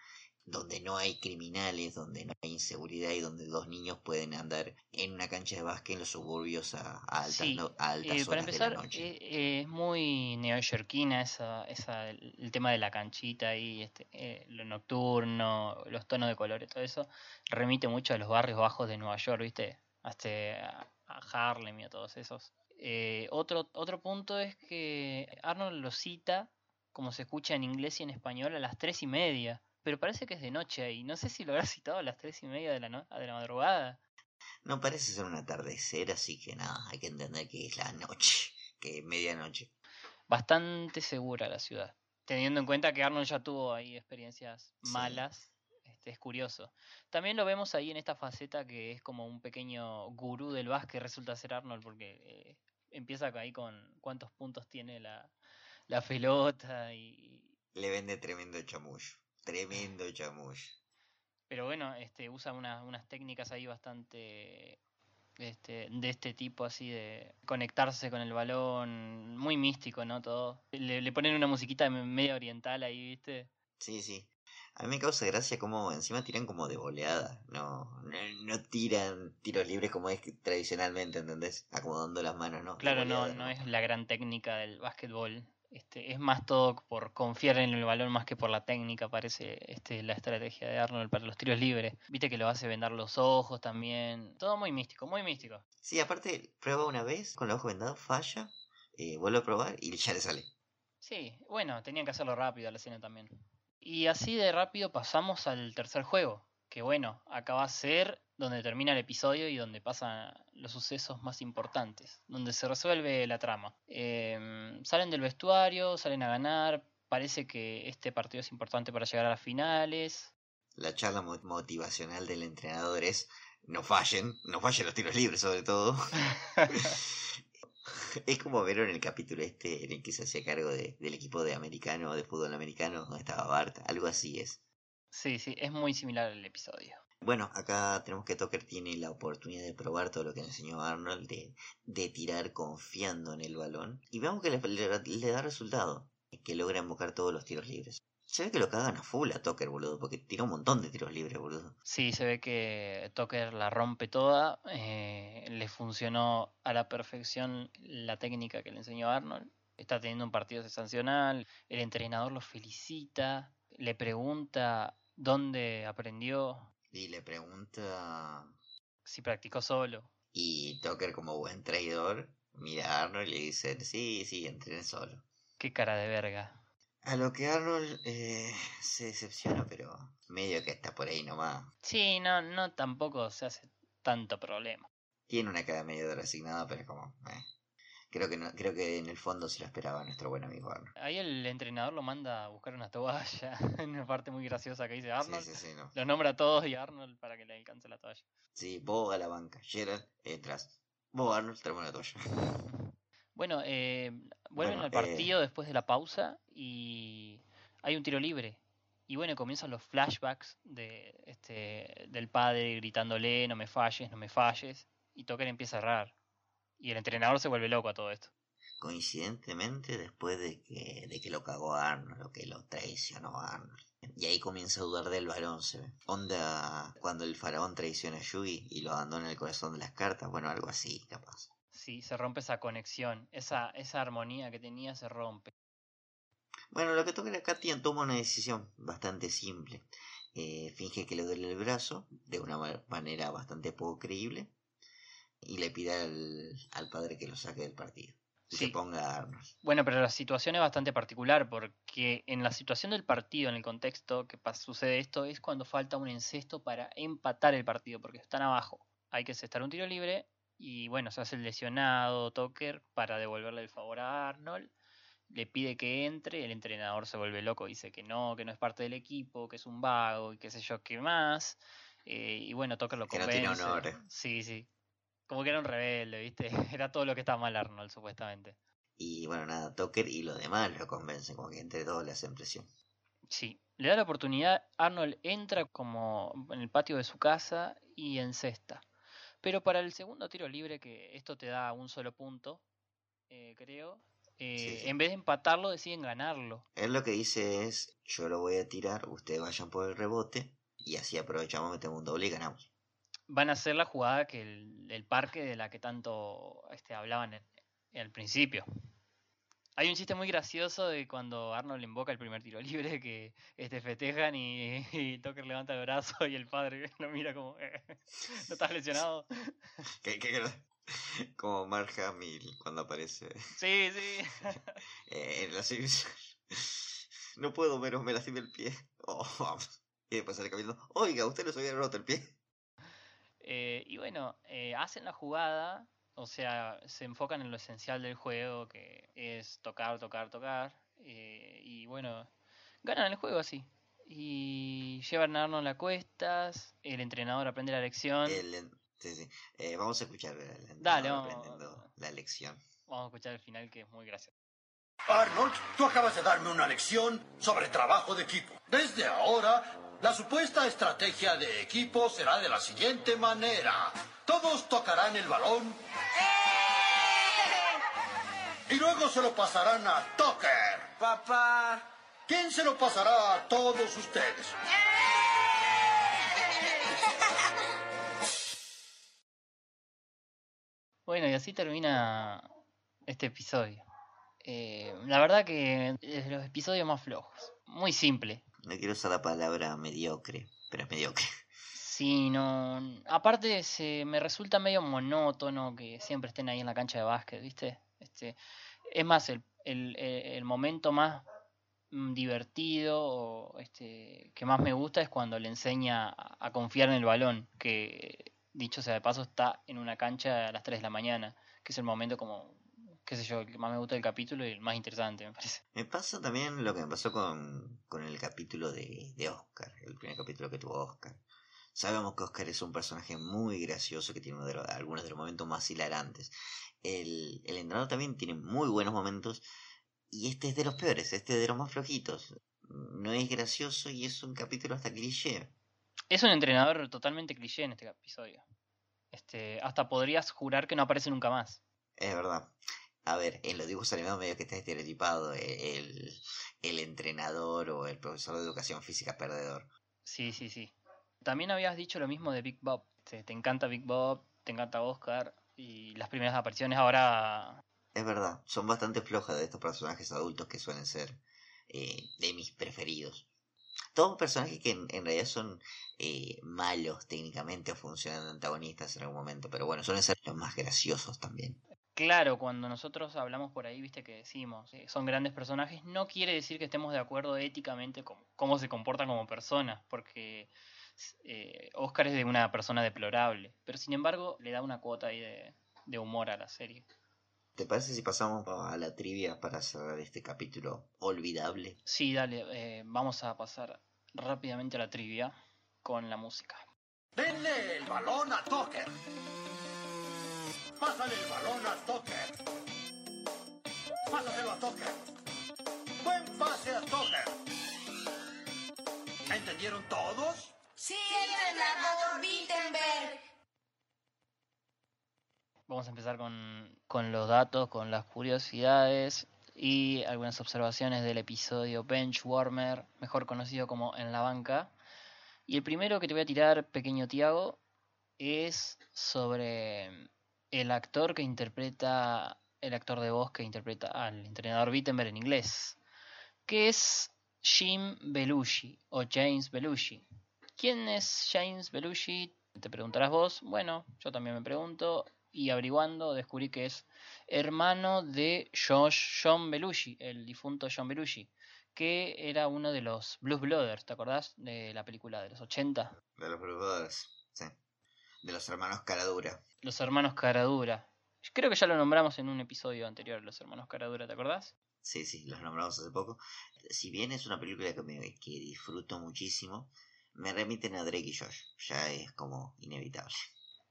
donde no hay criminales, donde no hay inseguridad y donde dos niños pueden andar en una cancha de básquet en los suburbios a, a altas, Sí, no- a altas Eh, para horas empezar, de la noche. eh, eh, es muy neoyorquina esa, esa, el tema de la canchita ahí, este, eh, lo nocturno, los tonos de colores, todo eso, remite mucho a los barrios bajos de Nueva York, ¿viste? Hasta a, a Harlem y a todos esos. Eh, otro, otro punto es que Arnold lo cita, como se escucha en inglés y en español, a las tres y media. Pero parece que es de noche ahí. No sé si lo habrá citado a las tres y media de la, no- de la madrugada. No parece ser un atardecer, así que nada, hay que entender que es la noche, que es medianoche. bastante segura la ciudad. Teniendo en cuenta que Arnold ya tuvo ahí experiencias Sí. malas, este, es curioso. También lo vemos ahí en esta faceta que es como un pequeño gurú del básquet, resulta ser Arnold, porque eh, empieza ahí con cuántos puntos tiene la, la pelota y... Le vende tremendo chamullo, tremendo chamullo. Pero bueno, este, usa unas, unas técnicas ahí bastante este, de este tipo así de conectarse con el balón, muy místico, ¿no? Todo. Le, le ponen una musiquita me- media oriental ahí, ¿viste? Sí, sí. A mí me causa gracia como encima tiran como de voleada, no, no, no tiran tiros libres como es tradicionalmente, ¿entendés? Acomodando las manos, ¿no? Claro, no, voleada, no es la gran técnica del básquetbol. Este, es más todo por confiar en el balón más que por la técnica, parece este, la estrategia de Arnold para los tiros libres. Viste que lo hace vendar los ojos también. Todo muy místico, muy místico. Sí, aparte, prueba una vez con los ojos vendados, falla, eh, vuelve a probar y ya le sale. Sí, bueno, tenían que hacerlo rápido a la escena también. Y así de rápido pasamos al tercer juego. Que bueno, acá va a ser donde termina el episodio y donde pasan los sucesos más importantes, donde se resuelve la trama. Em, salen del vestuario, salen a ganar, parece que este partido es importante para llegar a las finales. La charla motivacional del entrenador es no fallen, no fallen los tiros libres sobre todo. es como ver en el capítulo este en el que se hacía cargo del equipo de americano, de fútbol americano, donde estaba Bart, algo así es. Sí, sí, es muy similar al episodio. Bueno, acá tenemos que Tucker tiene la oportunidad de probar todo lo que le enseñó Arnold, de, tirar confiando en el balón. Y vemos que le, le, da resultado, que logra invocar todos los tiros libres. Se ve que lo cagan a full a Tucker, boludo, porque tira un montón de tiros libres, boludo. Sí, se ve que Tucker la rompe toda. Eh, le funcionó a la perfección la técnica que le enseñó Arnold. Está teniendo un partido sensacional. El entrenador lo felicita. Le pregunta dónde aprendió y le pregunta si practicó solo. Y Tucker, como buen traidor, mira a Arnold y le dice, sí, sí, entrené solo. Qué cara de verga. A lo que Arnold eh, se decepciona, pero medio que está por ahí nomás. Sí, no, no tampoco se hace tanto problema. Tiene una cara medio resignada, pero como... Eh. Creo que, no, creo que en el fondo se lo esperaba nuestro buen amigo Arnold. Ahí el entrenador lo manda a buscar una toalla, en una parte muy graciosa que dice Arnold. Sí, sí, sí, no. Los nombra a todos y Arnold para que le alcance la toalla. Sí, vos a la banca, Gerald detrás. Vos Arnold, traemos la toalla. Bueno, eh, vuelven al partido después de la pausa y hay un tiro libre. Y bueno, comienzan los flashbacks de este del padre gritándole no me falles, no me falles. Y Tucker empieza a errar. Y el entrenador se vuelve loco a todo esto. Coincidentemente después de que, de que lo cagó a Arnold, o que lo traicionó a Arnold. Y ahí comienza a dudar del varón, se ve. Onda cuando el faraón traiciona a Yugi y lo abandona en el corazón de las cartas, bueno, algo así, capaz. Sí, se rompe esa conexión, esa, esa armonía que tenía se rompe. Bueno, lo que toca acá Tian toma una decisión bastante simple. Eh, finge que le duele el brazo, de una manera bastante poco creíble, y le pide al, padre que lo saque del partido. Y se ponga a Arnold. Bueno, pero la situación es bastante particular porque en la situación del partido, en el contexto que sucede esto, es cuando falta un encesto para empatar el partido, porque están abajo. Hay que cestar un tiro libre y bueno, se hace el lesionado Tucker para devolverle el favor a Arnold. Le pide que entre, el entrenador se vuelve loco, dice que no, que no es parte del equipo, que es un vago y qué sé yo qué más. Eh, y bueno, Tucker lo convence. Que no tiene honor. Sí, sí. Como que era un rebelde, ¿viste? Era todo lo que estaba mal Arnold, supuestamente. Y bueno, nada, Tucker y los demás lo convencen, como que entre todos le hacen presión. Sí, le da la oportunidad, Arnold entra como en el patio de su casa y encesta. Pero para el segundo tiro libre, que esto te da un solo punto, eh, creo, eh, en vez de empatarlo, deciden ganarlo. Él lo que dice es, yo lo voy a tirar, ustedes vayan por el rebote, y así aprovechamos, metemos un doble y ganamos van a hacer la jugada que el, parque de la que tanto este, hablaban en, al principio. Hay un chiste muy gracioso de cuando Arnold invoca el primer tiro libre que este, festejan y, y Tucker levanta el brazo y el padre lo mira como, eh, ¿no estás lesionado? ¿Qué, qué, como Mark Hamill cuando aparece. Sí, sí. eh, en la No puedo menos, me lastimé el pie. Oh, y después sale caminando. Oiga, usted no se había roto el pie. Eh, y bueno, eh, hacen la jugada, o sea, se enfocan en lo esencial del juego, que es tocar, tocar, tocar. Eh, y bueno, ganan el juego así. Y llevan a Arnold a cuestas, el entrenador aprende la lección. sí, sí. vamos a escuchar Dale, aprendiendo la lección. Vamos a escuchar el final que es muy gracioso. Arnold, tú acabas de darme una lección sobre trabajo de equipo. Desde ahora la supuesta estrategia de equipo será de la siguiente manera. Todos tocarán el balón. Y luego se lo pasarán a Tucker. Papá. ¿Quién se lo pasará a todos ustedes? Bueno, y así termina este episodio. Eh, la verdad que es de los episodios más flojos. Muy simple. No quiero usar la palabra mediocre, pero es mediocre. Sí, no. Aparte, se me resulta medio monótono que siempre estén ahí en la cancha de básquet, ¿viste? Este, es más, el, el, el momento más mm, divertido o este, que más me gusta es cuando le enseña a confiar en el balón, que dicho sea de paso, está en una cancha a las 3 de la mañana, que es el momento como, qué sé yo, el que más me gusta del capítulo y el más interesante, me parece. Me pasa también lo que me pasó con, con el capítulo de, de Oscar, el primer capítulo que tuvo Oscar. Sabemos que Oscar es un personaje muy gracioso que tiene uno de los- algunos de los momentos más hilarantes. El, el entrenador también tiene muy buenos momentos y este es de los peores, este es de los más flojitos. No es gracioso y es un capítulo hasta cliché. Es un entrenador totalmente cliché en este episodio. Este, hasta podrías jurar que no aparece nunca más. Es verdad. A ver, en los dibujos animados medio que está estereotipado eh, el, el entrenador o el profesor de educación física perdedor. Sí, sí, sí. También habías dicho lo mismo de Big Bob. Te, te encanta Big Bob, te encanta Oscar y las primeras apariciones ahora... Es verdad, son bastante flojas de estos personajes adultos que suelen ser eh, de mis preferidos. Todos personajes que en, en realidad son eh, malos técnicamente o funcionan de antagonistas en algún momento, pero bueno, suelen ser los más graciosos también. Claro, cuando nosotros hablamos por ahí, viste que decimos, eh, son grandes personajes, no quiere decir que estemos de acuerdo éticamente con cómo se comportan como personas, porque eh, Oscar es de una persona deplorable, pero sin embargo le da una cuota ahí de, de humor a la serie. ¿Te parece si pasamos a la trivia para cerrar este capítulo olvidable? Sí, dale, eh, vamos a pasar rápidamente a la trivia con la música. Denle el balón a Tucker. Pásale el balón a Tucker. Pásaselo a Tucker. Buen pase a Tucker. ¿Entendieron todos? Sí, entrenador Wittenberg. Vamos a empezar con, con los datos, con las curiosidades y algunas observaciones del episodio Benchwarmer, mejor conocido como En la banca. Y el primero que te voy a tirar, pequeño Tiago, es sobre el actor que interpreta, el actor de voz que interpreta al entrenador Wittenberg en inglés, que es Jim Belushi o James Belushi. ¿Quién es James Belushi? Te preguntarás vos. Bueno, yo también me pregunto y averiguando descubrí que es hermano de Josh, John Belushi, el difunto John Belushi, que era uno de los Blues Brothers, ¿te acordás? De la película de los 80. De los Brothers, sí. De los hermanos Caradura. Los hermanos Caradura. Creo que ya lo nombramos en un episodio anterior, los hermanos Caradura, ¿te acordás? Sí, sí, los nombramos hace poco. Si bien es una película que, me, que disfruto muchísimo, me remiten a Drake y Josh. Ya es como inevitable.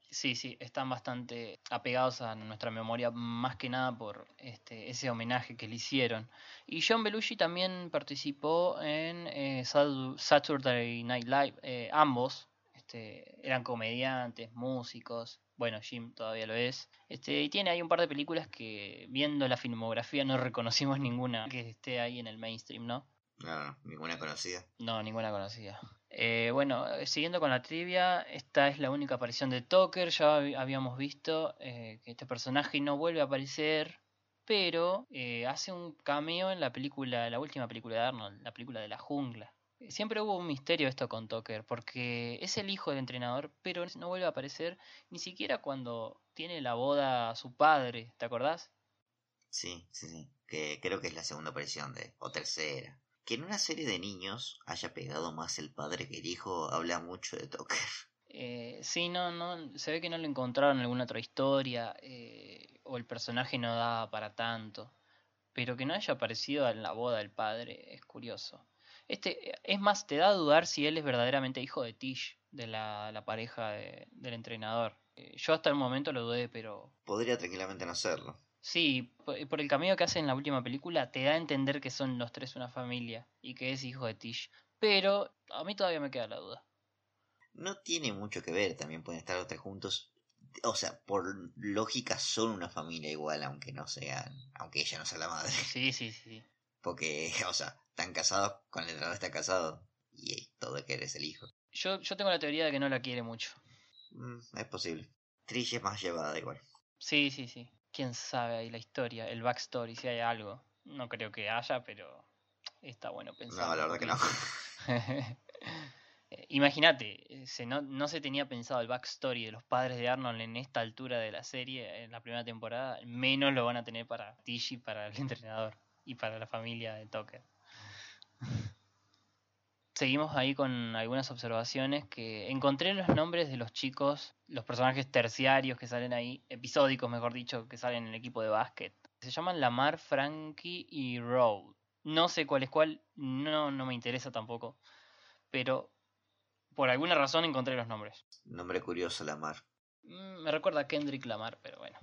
Sí, sí, están bastante apegados a nuestra memoria, más que nada por este, ese homenaje que le hicieron. Y John Belushi también participó en eh, Saturday Night Live, eh, ambos este, eran comediantes, músicos. Bueno, Jim todavía lo es. Este, y tiene ahí un par de películas que, viendo la filmografía, no reconocimos ninguna que esté ahí en el mainstream, ¿no? No, ninguna conocida. No, ninguna conocida. Eh, bueno, eh, siguiendo con la trivia, esta es la única aparición de Tucker. Ya hab- habíamos visto eh, que este personaje no vuelve a aparecer, pero eh, hace un cameo en la película, la última película de Arnold, la película de la jungla. Siempre hubo un misterio esto con Tucker, porque es el hijo del entrenador, pero no vuelve a aparecer ni siquiera cuando tiene la boda a su padre, ¿te acordás? Sí, sí, sí. Que creo que es la segunda aparición de. o tercera. Que en una serie de niños haya pegado más el padre que el hijo habla mucho de Tucker. Eh, sí, no, no, se ve que no lo encontraron en alguna otra historia, eh, o el personaje no daba para tanto. Pero que no haya aparecido en la boda del padre es curioso. Este, es más, te da a dudar si él es verdaderamente hijo de Tish, de la, la pareja de- del entrenador. Yo hasta el momento lo dudé, pero Podría tranquilamente no serlo. sí, por, el camino que hace en la última película, te da a entender que son los tres una familia y que es hijo de Tish. Pero a mí todavía me queda la duda. No tiene mucho que ver, también pueden estar los tres juntos. O sea, por lógica son una familia igual, aunque no sean. aunque ella no sea la madre. Sí, sí, sí. Porque, o sea, están casados, con el entrenador está casado. Y todo que eres el hijo. Yo, yo tengo la teoría de que no la quiere mucho. Mm, es posible. Trish es más llevada igual. Sí, sí, sí. Quién sabe ahí la historia, el backstory, si hay algo. No creo que haya, pero está bueno pensar. No, la verdad que no. Eh, Imagínate, se no, no se tenía pensado el backstory de los padres de Arnold en esta altura de la serie, en la primera temporada, menos lo van a tener para Tish y para el entrenador y para la familia de Tucker. seguimos ahí con algunas observaciones que encontré los nombres de los chicos, los personajes terciarios que salen ahí, episódicos mejor dicho, que salen en el equipo de básquet. Se llaman Lamar, Frankie y Road. No sé cuál es cuál, no, no me interesa tampoco, pero por alguna razón encontré los nombres. Nombre curioso, Lamar. Mm, Me recuerda a Kendrick Lamar, pero bueno,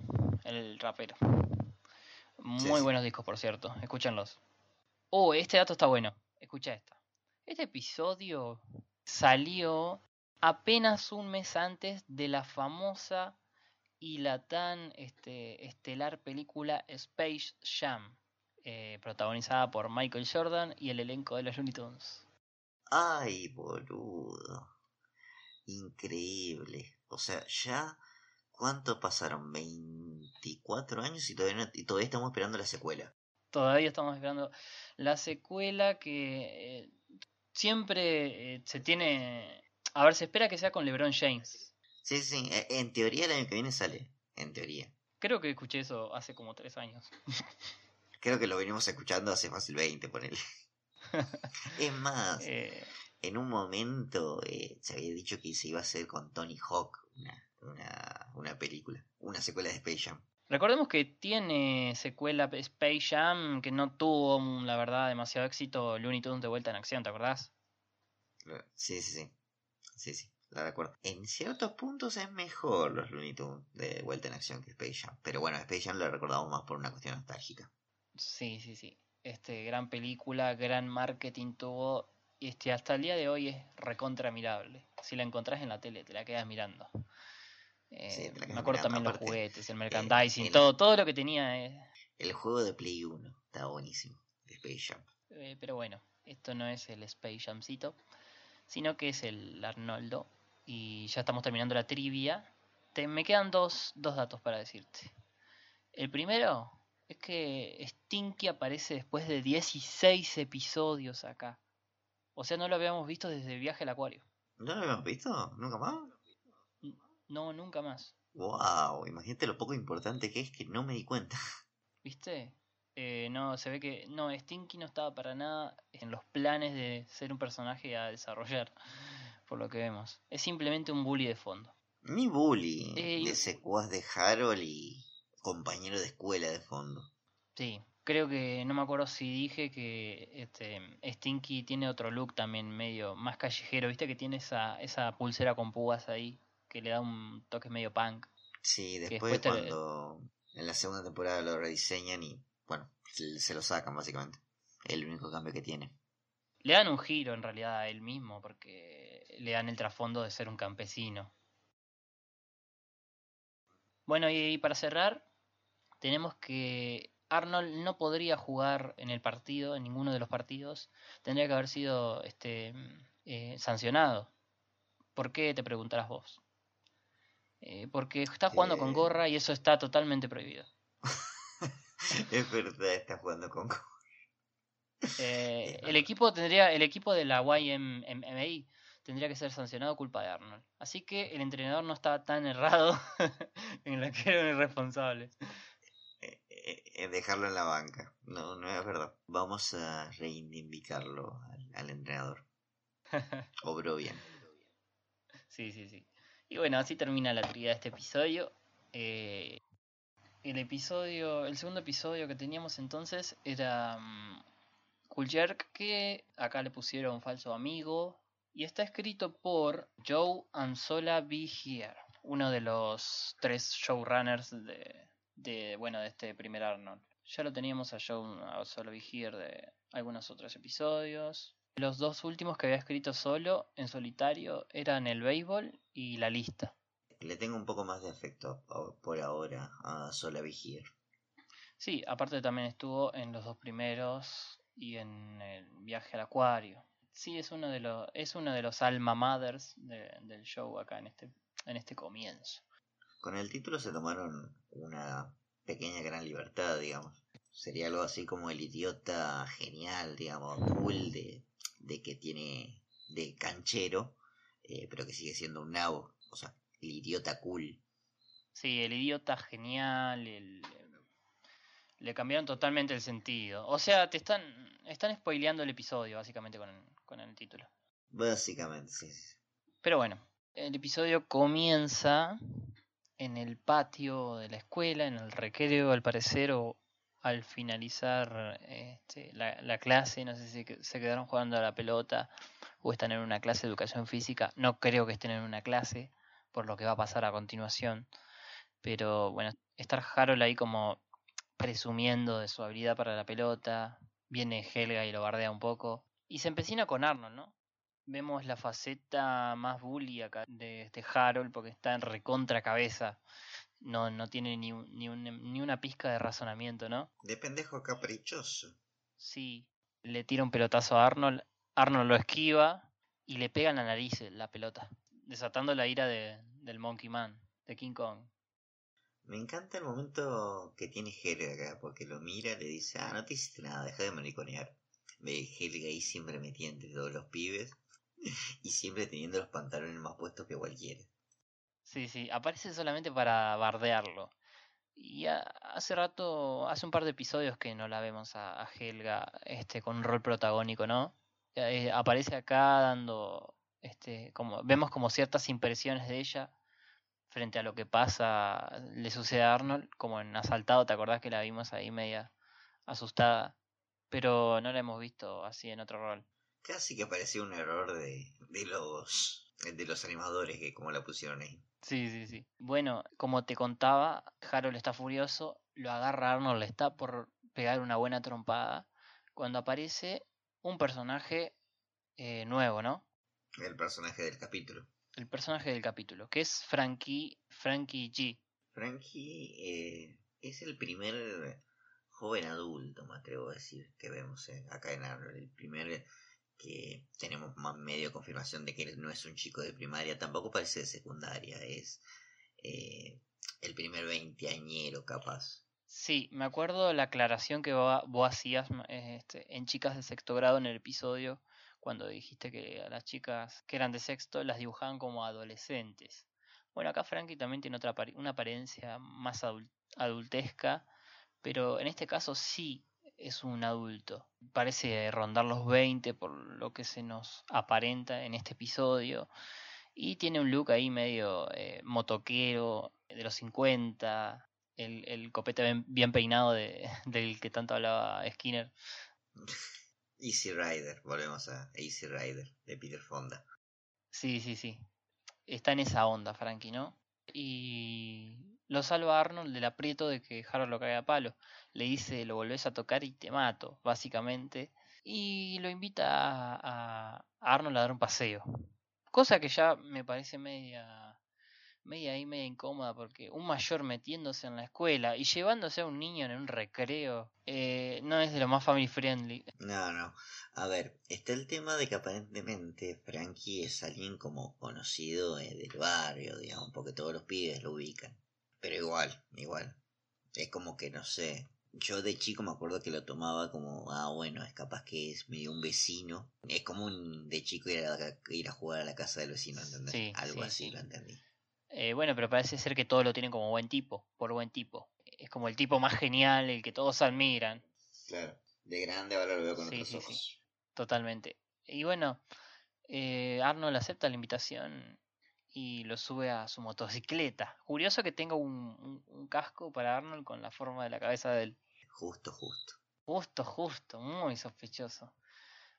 el rapero. Muy Sí, buenos discos, por cierto, escúchenlos. Oh, este dato está bueno, escucha esta. Este episodio salió apenas un mes antes de la famosa y la tan este, estelar película Space Jam, eh, protagonizada por Michael Jordan y el elenco de los Looney Tunes. Ay, boludo. Increíble. O sea, ya... ¿Cuánto pasaron? 24 años y todavía, no- y todavía estamos esperando la secuela. Todavía estamos esperando la secuela que eh, siempre eh, se tiene... A ver, se espera que sea con LeBron James. Sí, sí, e- en teoría el año que viene sale. En teoría. Creo que escuché eso hace como tres años. Creo que lo venimos escuchando hace fácil 20, ponele. es más, Eh, en un momento eh, se había dicho que se iba a hacer con Tony Hawk una, una, una película, una secuela de Space Jam. recordemos que tiene secuela Space Jam que no tuvo, mm, la verdad, demasiado éxito. Looney Tunes de vuelta en acción, ¿te acordás? Sí, sí, sí. Sí, sí, la recuerdo. En ciertos puntos es mejor los Looney Tunes de vuelta en acción que Space Jam. Pero bueno, Space Jam lo recordamos más por una cuestión nostálgica. Sí, sí, sí. Este, gran película, gran marketing tuvo. Y este, hasta el día de hoy es recontra mirable. Si la encontrás en la tele, te la quedas mirando. Eh, Sí, me acuerdo también los juguetes, el merchandising, el- todo, todo lo que tenía. eh, El juego de Play 1 está buenísimo, de Space Jam. eh, pero bueno, esto no es el Space Jamcito, sino que es el Arnoldo. Y ya estamos terminando la trivia. Te, me quedan dos, dos datos para decirte. El primero es que Stinky aparece después de 16 episodios acá. O sea, no lo habíamos visto desde el viaje al acuario. ¿No lo habíamos visto? ¿Nunca más? No, nunca más. Wow, imagínate lo poco importante que es que no me di cuenta. ¿Viste? Eh, no, se ve que. No, Stinky no estaba para nada en los planes de ser un personaje a desarrollar. Por lo que vemos. Es simplemente un bully de fondo. Mi bully, Eh, de secuaz de Harold y compañero de escuela de fondo. Sí, creo que no me acuerdo si dije que este Stinky tiene otro look también medio más callejero, viste que tiene esa, esa pulsera con púas ahí que le da un toque medio punk. Sí, después después cuando en la segunda temporada lo rediseñan y, bueno, se, lo sacan básicamente. El único cambio que tiene. Le dan un giro en realidad a él mismo porque le dan el trasfondo de ser un campesino. Bueno, y para cerrar, tenemos que Arnold no podría jugar en el partido, en ninguno de los partidos. Tendría que haber sido este, eh, sancionado. ¿Por qué? Te preguntarás vos. Eh, porque está jugando con gorra y eso está totalmente prohibido. es verdad, está jugando con... Eh, el equipo tendría, el equipo de la YMMA tendría que ser sancionado culpa de Arnold. Así que el entrenador no estaba tan errado en la que era un irresponsable. eh, eh, dejarlo en la banca. No, no es verdad. Vamos a reivindicarlo al, al entrenador. Obró bien. Sí, sí, sí. Y bueno, así termina la trivia de este episodio. Eh, el episodio, el segundo episodio que teníamos entonces era mm, Cool Jerk, que acá le pusieron falso amigo. Y está escrito por Joe Anzola Be Here, uno de los tres showrunners de, de, bueno, de este primer Arnold. Ya lo teníamos a Joe Anzola Be Here de algunos otros episodios. Los dos últimos que había escrito solo, en solitario, eran el béisbol y la lista. Le tengo un poco más de afecto por ahora a Sola Vigir. Sí, aparte también estuvo en los dos primeros y en el viaje al acuario. Sí, es uno de los, es uno de los alma mothers de- del show acá en este, en este comienzo. Con el título se tomaron una pequeña gran libertad, digamos. Sería algo así como el idiota genial, digamos, cool de, de que tiene de canchero, eh, pero que sigue siendo un nabo. O sea, el idiota cool. Sí, el idiota genial, el- le cambiaron totalmente el sentido. O sea, te están, están spoileando el episodio básicamente con, con el título. Básicamente, sí. sí. Pero bueno, el episodio comienza en el patio de la escuela, en el recreo al parecer, o al finalizar este, la, la clase, no sé si se quedaron jugando a la pelota o están en una clase de educación física, no creo que estén en una clase, por lo que va a pasar a continuación, pero bueno, estar Harold ahí como presumiendo de su habilidad para la pelota, viene Helga y lo bardea un poco, y se empecina con Arnold, ¿no? Vemos la faceta más bully acá de este Harold porque está en recontra cabeza. No, no tiene ni, un- ni, un- ni una pizca de razonamiento, ¿no? De pendejo caprichoso. Sí. Le tira un pelotazo a Arnold. Arnold lo esquiva y le pega en la nariz la pelota. Desatando la ira de, del Monkey Man, de King Kong. Me encanta el momento que tiene Helga acá, porque lo mira, le dice, ah, no te hiciste nada, deja de mariconear. Ve Helga ahí siempre metida entre todos los pibes y siempre teniendo los pantalones más puestos que cualquiera. Sí, sí, aparece solamente para bardearlo. Y ha- hace rato, hace un par de episodios que no la vemos a, a Helga este, con un rol protagónico, ¿no? Eh, aparece acá dando, este, como, vemos como ciertas impresiones de ella frente a lo que pasa, le sucede a Arnold, como en Asaltado, ¿te acordás que la vimos ahí media asustada? Pero no la hemos visto así en otro rol. Casi que parecía un error de, de los de los animadores que como la pusieron ahí. Sí, sí, sí. Bueno, como te contaba, Harold está furioso, lo agarra Arnold, le está por pegar una buena trompada, cuando aparece un personaje eh, nuevo, ¿no? El personaje del capítulo. El personaje del capítulo, que es Frankie, Frankie G. Frankie eh, es el primer joven adulto, me atrevo a decir, que vemos eh, acá en Arnold. El primer que tenemos más medio confirmación de que no es un chico de primaria, tampoco parece de secundaria, es eh, el primer veinteañero capaz. Sí, me acuerdo la aclaración que vos, hacías este, en chicas de sexto grado en el episodio, cuando dijiste que a las chicas que eran de sexto las dibujaban como adolescentes. Bueno, acá Frankie también tiene otra una apariencia más adul- adultesca, pero en este caso sí es un adulto. Parece rondar los 20 por lo que se nos aparenta en este episodio. Y tiene un look ahí medio eh, motoquero, de los 50, el, el copete bien, bien peinado de, del que tanto hablaba Skinner. Easy Rider, volvemos a Easy Rider de Peter Fonda. Sí, sí, sí. Está en esa onda, Frankie, ¿no? Y lo salva Arnold del aprieto de que Harold lo cae a palo. Le dice, lo volvés a tocar y te mato, básicamente. Y lo invita a, a Arnold a dar un paseo. Cosa que ya me parece media, media ahí media incómoda porque un mayor metiéndose en la escuela y llevándose a un niño en un recreo eh, no es de lo más family friendly. No, no. A ver, está el tema de que aparentemente Frankie es alguien como conocido eh, del barrio, digamos, porque todos los pibes lo ubican. Pero igual, igual. Es como que no sé. Yo de chico me acuerdo que lo tomaba como, ah, bueno, es capaz que es medio un vecino. Es común de chico ir a, ir a jugar a la casa del vecino, ¿entendés? Sí, Algo sí, así sí. lo entendí. Eh, bueno, pero parece ser que todos lo tienen como buen tipo, por buen tipo. Es como el tipo más genial, el que todos admiran. Claro. De grande ahora lo veo con Sí, otros sí, ojos. sí. Totalmente. Y bueno, eh, Arnold acepta la invitación y lo sube a su motocicleta. Curioso que tenga un, un- un casco para Arnold con la forma de la cabeza del Justo, justo. Justo, justo, muy sospechoso.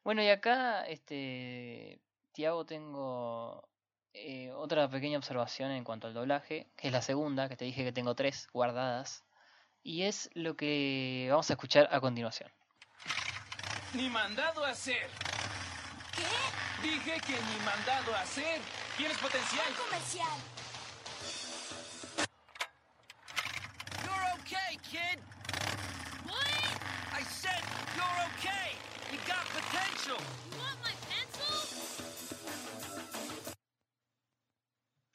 Bueno, y acá, este, Tiago, tengo eh, otra pequeña observación en cuanto al doblaje, que es la segunda, que te dije que tengo tres guardadas, y es lo que vamos a escuchar a continuación. Ni mandado a hacer. ¿Qué? Dije que ni mandado a hacer. Tienes potencial. comercial. You're okay, kid. What? I said you're okay. You got potential. You want my pencil?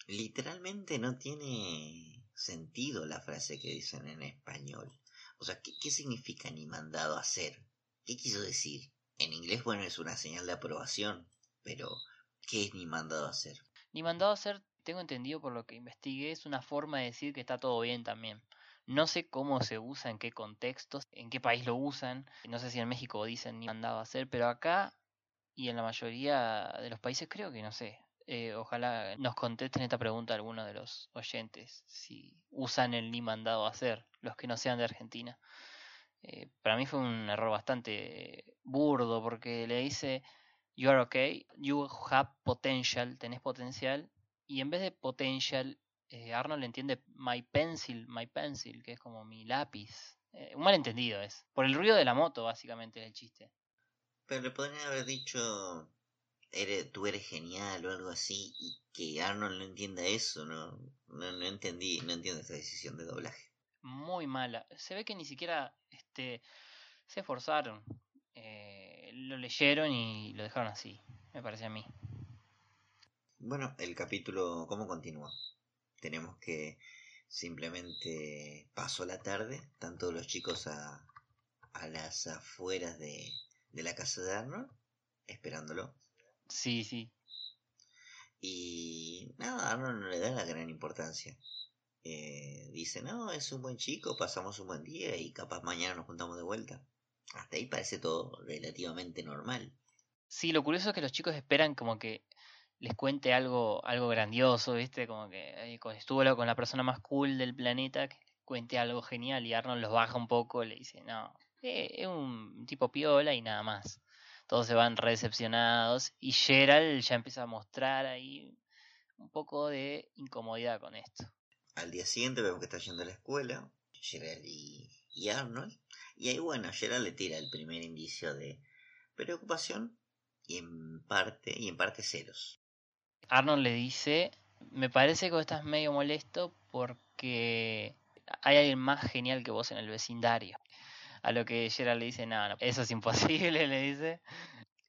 Literalmente no tiene sentido la frase que dicen en español. O sea, ¿qué, qué significa ni mandado a hacer? ¿Qué quiso decir? En inglés, bueno, es una señal de aprobación, pero ¿qué es ni mandado a hacer? Ni mandado a hacer, tengo entendido por lo que investigué, es una forma de decir que está todo bien también. No sé cómo se usa, en qué contextos, en qué país lo usan. No sé si en México dicen ni mandado a hacer, pero acá y en la mayoría de los países creo que no sé. Eh, ojalá nos contesten esta pregunta algunos de los oyentes, si usan el ni mandado a hacer, los que no sean de Argentina. Eh, para mí fue un error bastante burdo porque le dice, you are okay, you have potential, tenés potencial, y en vez de potential, eh, Arnold entiende my pencil, my pencil, que es como mi lápiz. Eh, un malentendido es. Por el ruido de la moto, básicamente, es el chiste. Pero le podrían haber dicho, eres, tú eres genial o algo así, y que Arnold no entienda eso, no, no, no entendí, no entiendo esta decisión de doblaje. Muy mala. Se ve que ni siquiera este, se esforzaron. Eh, lo leyeron y lo dejaron así, me parece a mí. Bueno, el capítulo, ¿cómo continúa? Tenemos que simplemente pasó la tarde, están todos los chicos a, a las afueras de, de la casa de Arnold, esperándolo. Sí, sí. Y nada, Arnold no le da la gran importancia. Eh, dice, no, es un buen chico, pasamos un buen día y capaz mañana nos juntamos de vuelta. Hasta ahí parece todo relativamente normal. Sí, lo curioso es que los chicos esperan como que les cuente algo, algo grandioso, ¿viste? Como que eh, estuvo con la persona más cool del planeta, que les cuente algo genial y Arnold los baja un poco, le dice, no, eh, es un tipo piola y nada más. Todos se van re decepcionados y Gerald ya empieza a mostrar ahí un poco de incomodidad con esto. Al día siguiente vemos que está yendo a la escuela, Gerald y, y Arnold. Y ahí, bueno, Gerald le tira el primer indicio de preocupación y en parte, y en parte celos. Arnold le dice, me parece que vos estás medio molesto porque hay alguien más genial que vos en el vecindario. A lo que Gerald le dice, no, no, eso es imposible, le dice.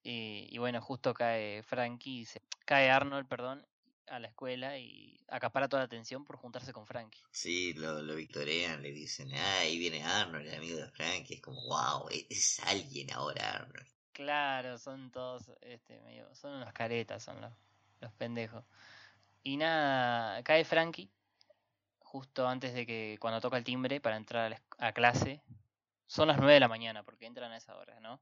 Y, bueno, justo cae Frankie, se, cae Arnold, perdón, a la escuela y acapara toda la atención por juntarse con Frankie. Sí, lo, lo victorean, le dicen, ah, ahí viene Arnold, el amigo de Frankie. Es como, wow, es alguien ahora Arnold. Claro, son todos, este, medio, son unos caretas, son los, los pendejos. Y nada, cae Frankie justo antes de que, cuando toca el timbre para entrar a, la a clase, son las 9 de la mañana, porque entran a esa hora, ¿no?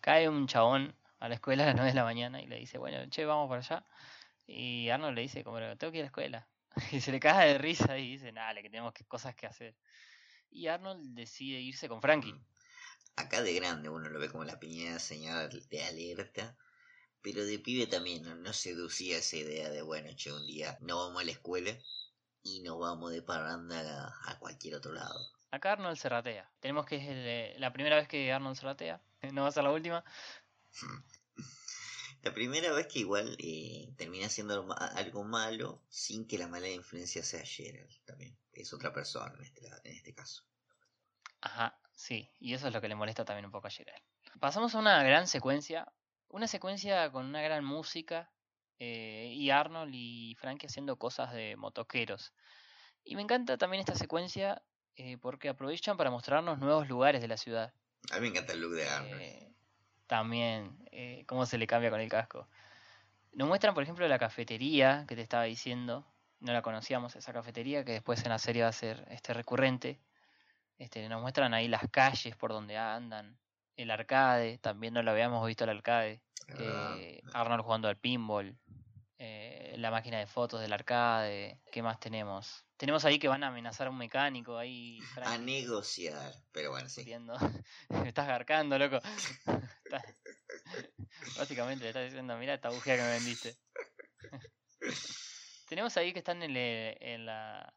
Cae un chabón a la escuela a las 9 de la mañana y le dice, bueno, che, vamos para allá. Y Arnold le dice, como, tengo que ir a la escuela. Y se le caga de risa y dice, dale, que tenemos que, cosas que hacer. Y Arnold decide irse con Frankie. Acá de grande uno lo ve como la piñada señal de alerta, pero de pibe también no, no seducía esa idea de, bueno, che, un día no vamos a la escuela y nos vamos de parranda a, a cualquier otro lado. Acá Arnold se ratea. Tenemos que es el, la primera vez que Arnold se ratea. No va a ser la última. La primera vez que igual eh, termina haciendo algo ma- algo malo sin que la mala influencia sea Gerald también. Es otra persona en este, en este caso. Ajá, sí. Y eso es lo que le molesta también un poco a Gerald. Pasamos a una gran secuencia. Una secuencia con una gran música. eh, y Arnold y Frankie haciendo cosas de motoqueros. Y me encanta también esta secuencia eh, porque aprovechan para mostrarnos nuevos lugares de la ciudad. A mí me encanta el look de Arnold. Eh, también, eh, cómo se le cambia con el casco. Nos muestran, por ejemplo, la cafetería que te estaba diciendo. No la conocíamos, esa cafetería, que después en la serie va a ser este recurrente. Este, nos muestran ahí las calles por donde andan. El arcade, también no lo habíamos visto el arcade. Ah, Eh, Arnold jugando al pinball. eh, la máquina de fotos del arcade. ¿Qué más tenemos? Tenemos ahí que van a amenazar a un mecánico ahí. a negociar. Pero bueno, sí. Me estás garcando, loco. Básicamente le estás diciendo, mira esta bujía que me vendiste. Tenemos ahí que están en la,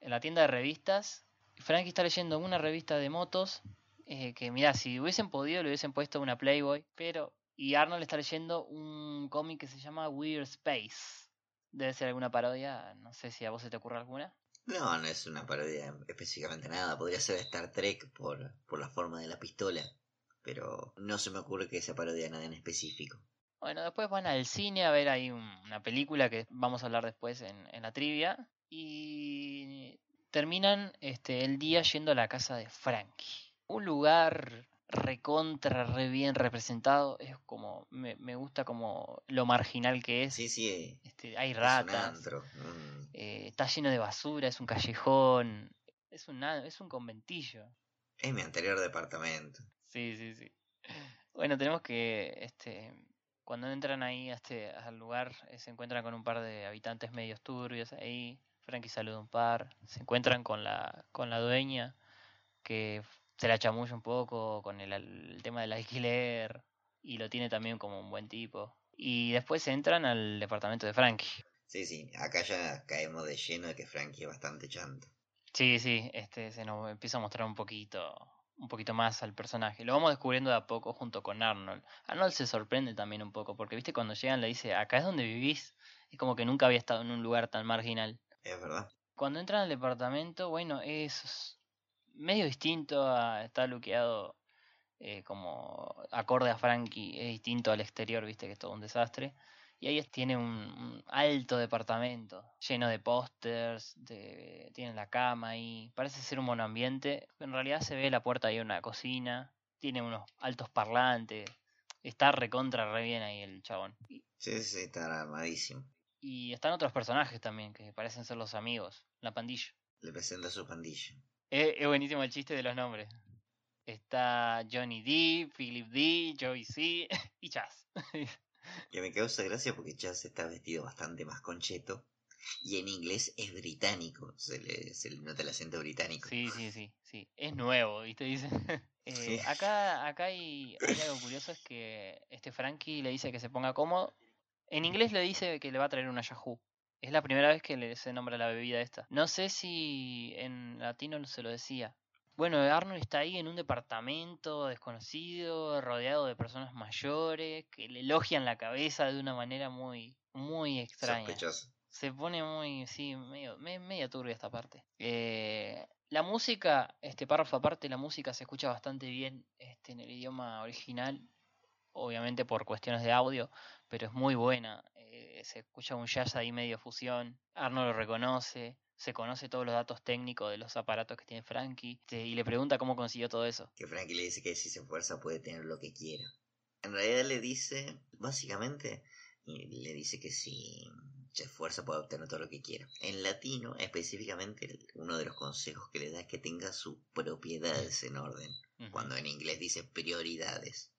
en la tienda de revistas. Frankie está leyendo una revista de motos. eh, que mira, si hubiesen podido le hubiesen puesto una Playboy. Pero. Y Arnold está leyendo un cómic que se llama Weird Space. Debe ser alguna parodia. No sé si a vos se te ocurre alguna. No, no es una parodia específicamente nada. Podría ser Star Trek por, por la forma de la pistola. Pero no se me ocurre que sea parodia nada en específico. Bueno, después van al cine a ver ahí un- una película que vamos a hablar después en, en la trivia. Y terminan este, el día yendo a la casa de Frankie. Un lugar recontra, re bien representado. Es como, me, me gusta como lo marginal que es. Sí, sí. Este, hay Es un ratas. mm. eh, está lleno de basura, es un callejón. Es un, es un conventillo. Es mi anterior departamento. Sí, sí, sí. Bueno, tenemos que este, Cuando entran ahí a este, al lugar, eh, se encuentran con un par de habitantes medios turbios ahí. Frankie saluda un par. Se encuentran con la, con la dueña, que se la chamulla un poco con el, el tema del alquiler. Y lo tiene también como un buen tipo. Y después entran al departamento de Frankie. Sí, sí, acá ya caemos de lleno de que Frankie es bastante chanto. Sí, sí, este se nos empieza a mostrar un poquito, un poquito más al personaje. Lo vamos descubriendo de a poco junto con Arnold. Arnold se sorprende también un poco, porque viste cuando llegan le dice, acá es donde vivís. Es como que nunca había estado en un lugar tan marginal. Es verdad. Cuando entran al departamento, bueno, es medio distinto a estar luqueado eh, como acorde a Frankie, es distinto al exterior, viste que es todo un desastre. Y ahí tiene un, un alto departamento, lleno de pósters, de, tiene la cama ahí, parece ser un monoambiente. En realidad se ve la puerta ahí una cocina, tiene unos altos parlantes, está recontra re bien ahí el chabón. Y, Sí, sí, está armadísimo. y están otros personajes también, que parecen ser los amigos, la pandilla. Le presenta a su pandilla. Es, es buenísimo el chiste de los nombres. Está Johnny D, Philip D, Joey C y Chaz. Que me causa gracia porque Chaz está vestido bastante más concheto. Y en inglés es británico. Se le, se le nota el acento británico. Sí, sí, sí, sí. Es nuevo, ¿viste? Dice. Eh, Sí. Acá, acá hay, hay algo curioso, es que este Frankie le dice que se ponga cómodo. En inglés le dice que le va a traer una Yahoo. Es la primera vez que le se nombra la bebida esta. No sé si en latino se lo decía. Bueno, Arnold está ahí en un departamento desconocido, rodeado de personas mayores, que le elogian la cabeza de una manera muy, muy extraña. Se pone muy, sí, medio, me- media turbia esta parte. Eh, la música, este párrafo aparte, la música se escucha bastante bien este, en el idioma original, obviamente por cuestiones de audio, pero es muy buena. Eh, se escucha un jazz ahí medio fusión. Arnold lo reconoce, se conoce todos los datos técnicos de los aparatos que tiene Frankie este, y le pregunta cómo consiguió todo eso. Que Frankie le dice que si se esfuerza puede tener lo que quiera. En realidad le dice, básicamente, le dice que si se esfuerza puede obtener todo lo que quiera. En latino, específicamente, uno de los consejos que le da es que tenga sus propiedades en orden. Cuando en inglés dice prioridades.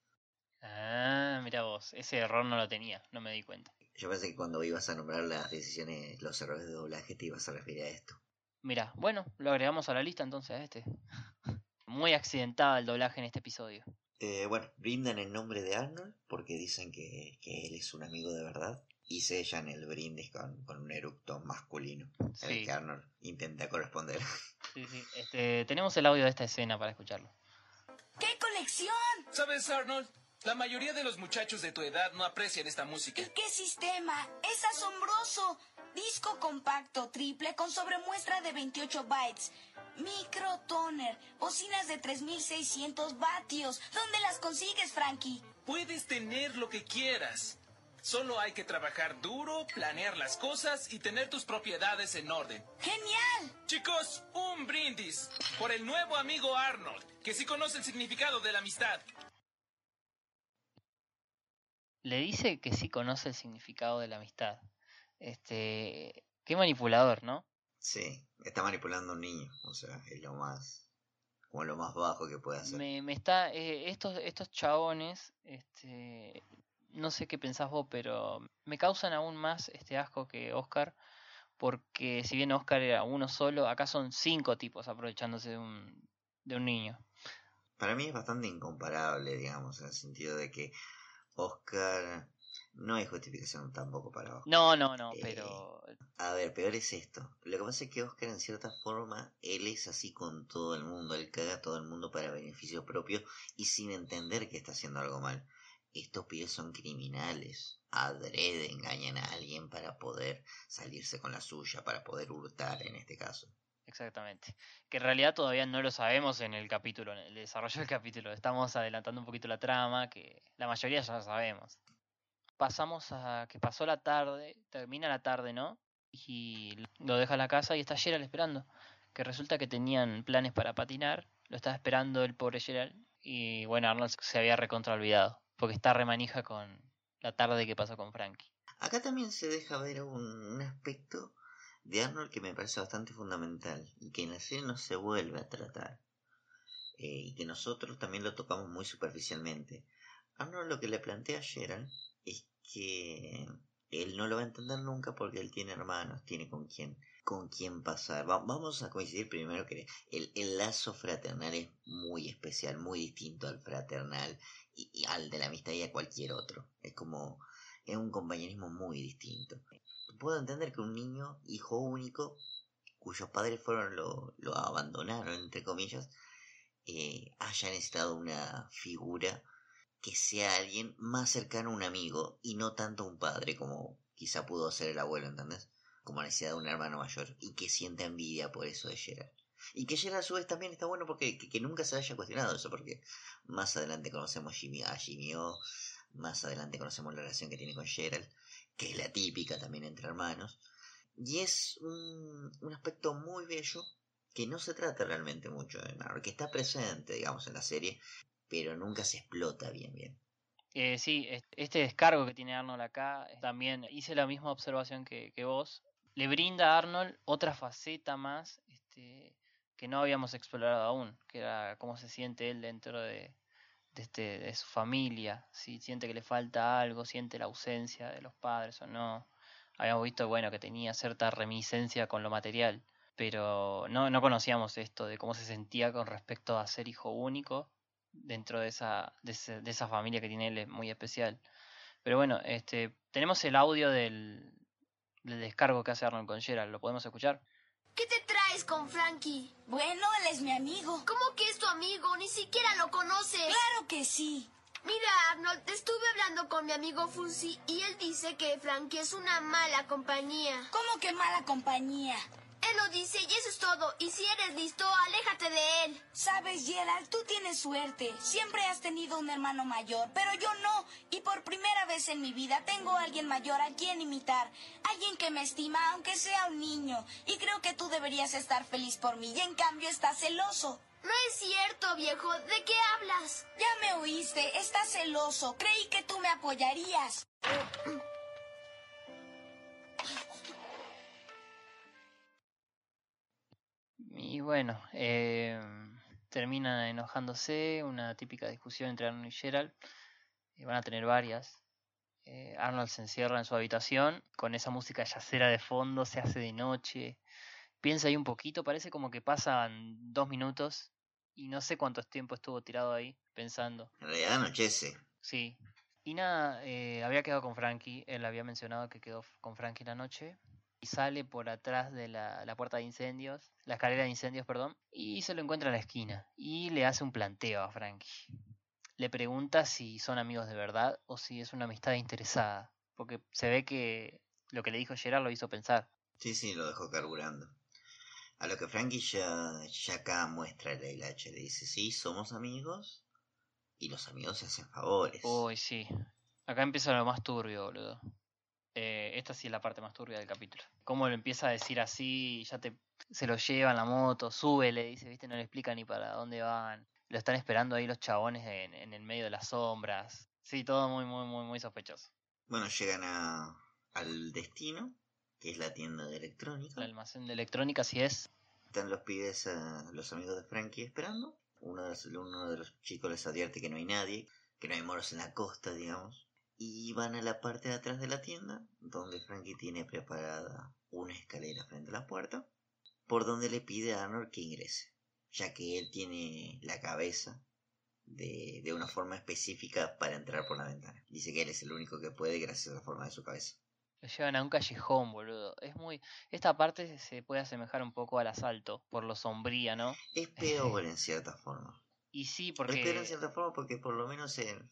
Ah, mira vos, ese error no lo tenía, no me di cuenta. Yo pensé que cuando ibas a nombrar las decisiones, los errores de doblaje, te ibas a referir a esto. Mira, bueno, lo agregamos a la lista entonces a este. Muy accidentada el doblaje en este episodio. Eh, bueno, brindan en nombre de Arnold porque dicen que, que él es un amigo de verdad y sellan el brindis con, con un eructo masculino en el Sí, que Arnold intenta corresponder. sí, sí. Este, tenemos el audio de esta escena para escucharlo. ¡Qué colección! ¿Sabes, Arnold? La mayoría de los muchachos de tu edad no aprecian esta música. ¿Y qué sistema? ¡Es asombroso! Disco compacto triple con sobremuestra de 28 bytes. Microtoner. Bocinas de 3600 vatios. ¿Dónde las consigues, Frankie? Puedes tener lo que quieras. Solo hay que trabajar duro, planear las cosas y tener tus propiedades en orden. ¡Genial! Chicos, un brindis por el nuevo amigo Arnold, que sí conoce el significado de la amistad. Le dice que sí conoce el significado de la amistad. Este, qué manipulador, ¿no? Sí, está manipulando a un niño, o sea, es lo más, como lo más bajo que puede hacer. Me, me está, eh, estos, estos chabones, este, no sé qué pensás vos, pero me causan aún más este asco que Oscar, porque si bien Oscar era uno solo, acá son cinco tipos aprovechándose de un, de un niño. Para mí es bastante incomparable, digamos, en el sentido de que Oscar no hay justificación tampoco para Oscar. No, no, no, Eh, pero A ver, peor es esto. Lo que pasa es que Oscar, en cierta forma, él es así con todo el mundo. Él caga a todo el mundo para beneficio propio y sin entender que está haciendo algo mal. Estos pibes son criminales. Adrede engañan a alguien para poder salirse con la suya, para poder hurtar en este caso. Exactamente. Que en realidad todavía no lo sabemos en el capítulo, en el desarrollo del capítulo. Estamos adelantando un poquito la trama, que la mayoría ya sabemos. Pasamos a que pasó la tarde, termina la tarde, ¿no? Y lo deja en la casa y está Gerald esperando. Que resulta que tenían planes para patinar, lo estaba esperando el pobre Gerald. Y bueno, Arnold se había recontra olvidado, porque está remanija con la tarde que pasó con Frankie. Acá también se deja ver un, un aspecto de Arnold que me parece bastante fundamental y que en la serie no se vuelve a tratar. Eh, y que nosotros también lo tocamos muy superficialmente. Arnold lo que le plantea a Gerald es que él no lo va a entender nunca porque él tiene hermanos, tiene con quién con quién pasar. Va- vamos a coincidir primero que el, el lazo fraternal es muy especial, muy distinto al fraternal y, y al de la amistad y a cualquier otro. Es como, es un compañerismo muy distinto. Puedo entender que un niño, hijo único, cuyos padres fueron lo, lo abandonaron, entre comillas, eh, haya necesitado una figura que sea alguien más cercano a un amigo y no tanto un padre como quizá pudo ser el abuelo, ¿entendés? Como necesidad de un hermano mayor y que sienta envidia por eso de Gerard. Y que Gerard a su vez también está bueno porque que, que nunca se haya cuestionado eso, porque más adelante conocemos Jimmy, a Jimmy O, más adelante conocemos la relación que tiene con Gerald, que es la típica también entre hermanos. Y es un, un aspecto muy bello que no se trata realmente mucho de Marvel, que está presente, digamos, en la serie, pero nunca se explota bien, bien. Eh, sí, est- este descargo que tiene Arnold acá, eh, también hice la misma observación que, que vos. Le brinda a Arnold otra faceta más este, que no habíamos explorado aún, que era cómo se siente él dentro de, de, este, de su familia, si siente que le falta algo, siente la ausencia de los padres o no. Habíamos visto, bueno, que tenía cierta reminiscencia con lo material, pero no, no conocíamos esto de cómo se sentía con respecto a ser hijo único dentro de esa, de, esa familia que tiene él muy especial. Pero bueno, este, tenemos el audio del, del descargo que hace Arnold con Gerald, ¿lo podemos escuchar? ¿Qué te con Frankie? Bueno, él es mi amigo. ¿Cómo que es tu amigo? Ni siquiera lo conoces. Claro que sí. Mira, Arnold, estuve hablando con mi amigo Funsi y él dice que Frankie es una mala compañía. ¿Cómo que mala compañía? Él lo dice y eso es todo. Y si eres listo, aléjate de él. Sabes, Gerald, tú tienes suerte. Siempre has tenido un hermano mayor, pero yo no. Y por primera vez en mi vida tengo a alguien mayor a quien imitar. Alguien que me estima, aunque sea un niño. Y creo que tú deberías estar feliz por mí. Y en cambio estás celoso. No es cierto, viejo. ¿De qué hablas? Ya me oíste. Estás celoso. Creí que tú me apoyarías. Y bueno, eh, termina enojándose, una típica discusión entre Arnold y Gerald. Y van a tener varias. Eh, Arnold se encierra en su habitación con esa música yacera de fondo, se hace de noche. Piensa ahí un poquito, parece como que pasan dos minutos y no sé cuánto tiempo estuvo tirado ahí pensando. En realidad anochece. Sí. Y nada, eh, había quedado con Frankie, él había mencionado que quedó con Frankie la noche. Y sale por atrás de la, la puerta de incendios, la escalera de incendios, perdón, y se lo encuentra en la esquina. Y le hace un planteo a Frankie. Le pregunta si son amigos de verdad o si es una amistad interesada. Porque se ve que lo que le dijo Gerard lo hizo pensar. Sí, sí, lo dejó carburando. A lo que Frankie ya, ya acá muestra el hilache. Le dice, sí, somos amigos. Y los amigos se hacen favores. Uy, sí. Acá empieza lo más turbio, boludo. Eh, esta sí es la parte más turbia del capítulo. Cómo lo empieza a decir así, ya te se lo lleva en la moto, sube, le dice, viste, no le explica ni para dónde van. Lo están esperando ahí los chabones en, en el medio de las sombras. Sí, todo muy, muy, muy, muy sospechoso. Bueno, llegan a, al destino, que es la tienda de electrónica. El almacén de electrónica sí es. Están los pibes, eh, los amigos de Frankie esperando. Uno de, los, uno de los chicos les advierte que no hay nadie, que no hay moros en la costa, digamos. Y van a la parte de atrás de la tienda, donde Frankie tiene preparada una escalera frente a la puerta, por donde le pide a Arnold que ingrese, ya que él tiene la cabeza de, de una forma específica para entrar por la ventana. Dice que él es el único que puede gracias a la forma de su cabeza. Lo llevan a un callejón, boludo. Es muy. Esta parte se puede asemejar un poco al asalto, por lo sombría, ¿no? Es peor en cierta forma. Y sí, Es peor en porque. cierta forma porque por lo menos el,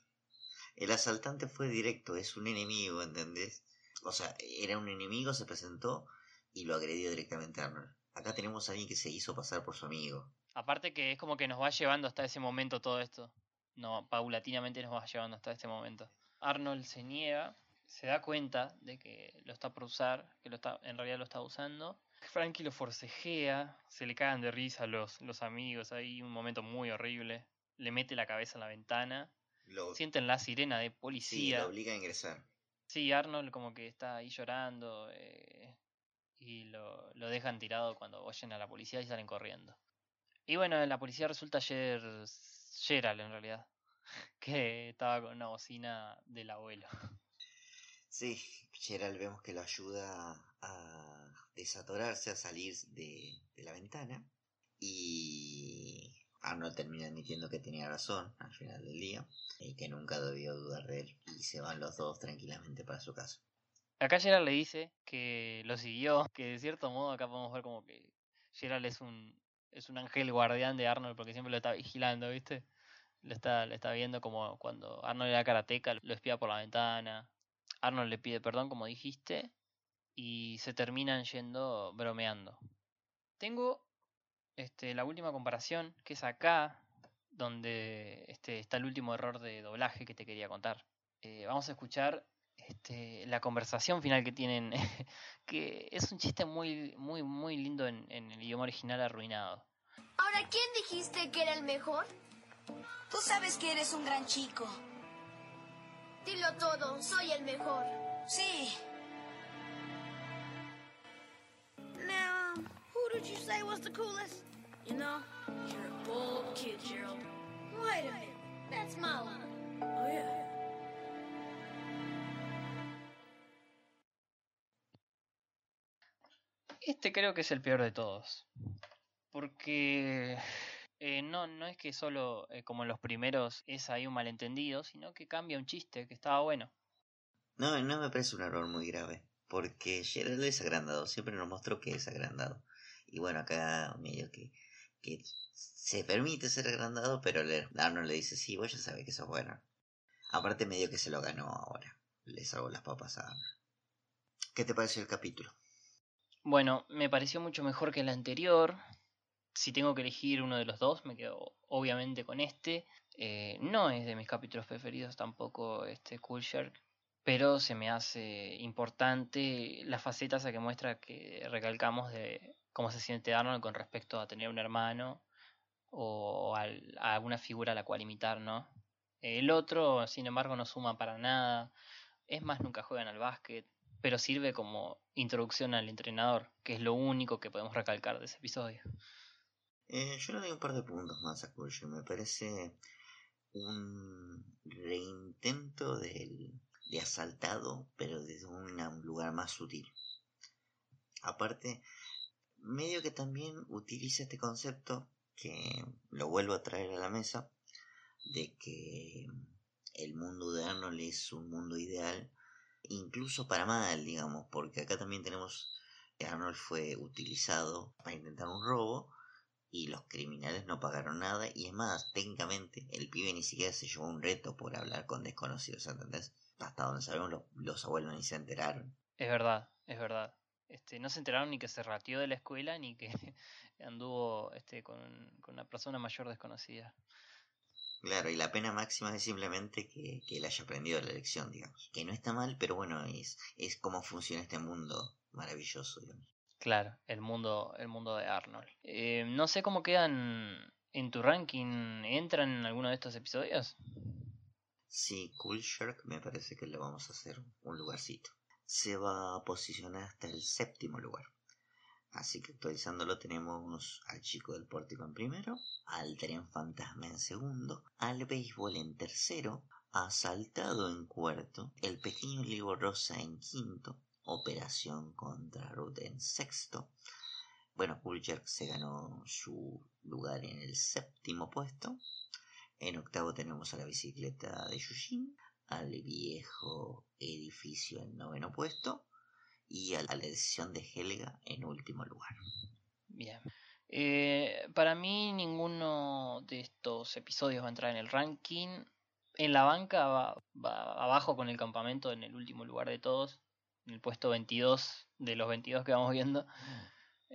el asaltante fue directo, es un enemigo, ¿entendés? O sea, era un enemigo, se presentó y lo agredió directamente a Arnold. Acá tenemos a alguien que se hizo pasar por su amigo. Aparte que es como que nos va llevando hasta ese momento todo esto. No, paulatinamente nos va llevando hasta este momento. Arnold se niega, se da cuenta de que lo está por usar, que lo está, en realidad lo está usando. Frankie lo forcejea, se le cagan de risa los, los amigos ahí, un momento muy horrible. Le mete la cabeza en la ventana. Lo, Sienten la sirena de sí, policía. lo obliga a ingresar. Sí, Arnold como que está ahí llorando eh, y lo, lo dejan tirado cuando oyen a la policía y salen corriendo. Y bueno, la policía resulta ayer Gerald en realidad. que estaba con una bocina del abuelo. Sí, Gerald vemos que lo ayuda a desatorarse, a salir de, de la ventana. Y Arnold termina admitiendo que tenía razón al final del día y que nunca debió dudar de él. Y se van los dos tranquilamente para su casa. Acá Gerald le dice que lo siguió, que de cierto modo acá podemos ver como que Gerald es un, es un ángel guardián de Arnold porque siempre lo está vigilando, ¿viste? Lo está, lo está viendo como cuando Arnold era karateca, lo espía por la ventana. Arnold le pide perdón, como dijiste, y se terminan yendo bromeando. Tengo este, la última comparación, que es acá, donde este, está el último error de doblaje que te quería contar. Eh, vamos a escuchar este, la conversación final que tienen, que es un chiste muy, muy, muy lindo en, en el idioma original arruinado. Ahora, ¿quién dijiste que era el mejor? Tú sabes que eres un gran chico. Dilo todo, soy el mejor. Sí. Did you say was the coolest? You know, you're a bold kid, Gerald. Wait a minute, that's my line. Oh, yeah. Este creo que es el peor de todos. Porque eh, no, no es que solo eh, como en los primeros es ahí un malentendido, sino que cambia un chiste que estaba bueno. No, no me parece un error muy grave. Porque Gerald es agrandado, siempre nos mostró que es agrandado. Y bueno, acá medio que, que se permite ser agrandado, pero Arnold le dice, sí, vos ya sabés que sos bueno. Aparte medio que se lo ganó ahora. Le salvó las papas a Arnold. ¿Qué te pareció el capítulo? Bueno, me pareció mucho mejor que el anterior. Si tengo que elegir uno de los dos, me quedo obviamente con este. Eh, no es de mis capítulos preferidos tampoco este Cool Shark, pero se me hace importante la faceta esa que muestra que recalcamos de cómo se siente Arnold con respecto a tener un hermano o a alguna figura a la cual imitar, ¿no? El otro, sin embargo, no suma para nada. Es más, nunca juegan al básquet, pero sirve como introducción al entrenador, que es lo único que podemos recalcar de ese episodio. Eh, yo le doy un par de puntos más a Culture. Me parece un reintento del, de asaltado, pero desde un lugar más sutil. Aparte, medio que también utiliza este concepto, que lo vuelvo a traer a la mesa, de que el mundo de Arnold es un mundo ideal, incluso para mal, digamos, porque acá también tenemos que Arnold fue utilizado para intentar un robo, y los criminales no pagaron nada y es más, técnicamente el pibe ni siquiera se llevó un reto por hablar con desconocidos, ¿entendés? Hasta donde sabemos los, los abuelos ni se enteraron. Es verdad, es verdad. Este, no se enteraron ni que se ratió de la escuela ni que anduvo este, con, con una persona mayor desconocida. Claro, y la pena máxima es simplemente que, que él haya aprendido la lección, digamos. Que no está mal, pero bueno, es, es cómo funciona este mundo maravilloso, digamos. Claro, el mundo, el mundo de Arnold. Eh, no sé cómo quedan en tu ranking. ¿Entran en alguno de estos episodios? Sí, Cool Shark me parece que le vamos a hacer un lugarcito. Se va a posicionar hasta el séptimo lugar. Así que actualizándolo tenemos al chico del pórtico en primero, al tren fantasma en segundo, al béisbol en tercero, asaltado en cuarto, el pequeño libro rosa en quinto, operación contra Ruth en sexto. Bueno, Shark se ganó su lugar en el séptimo puesto. En octavo tenemos a la bicicleta de Yushin, al viejo edificio en noveno puesto y a la decisión de Helga en último lugar. Bien. Eh, para mí ninguno de estos episodios va a entrar en el ranking. En la banca va, abajo con el campamento en el último lugar de todos. En el puesto 22 de los 22 que vamos viendo.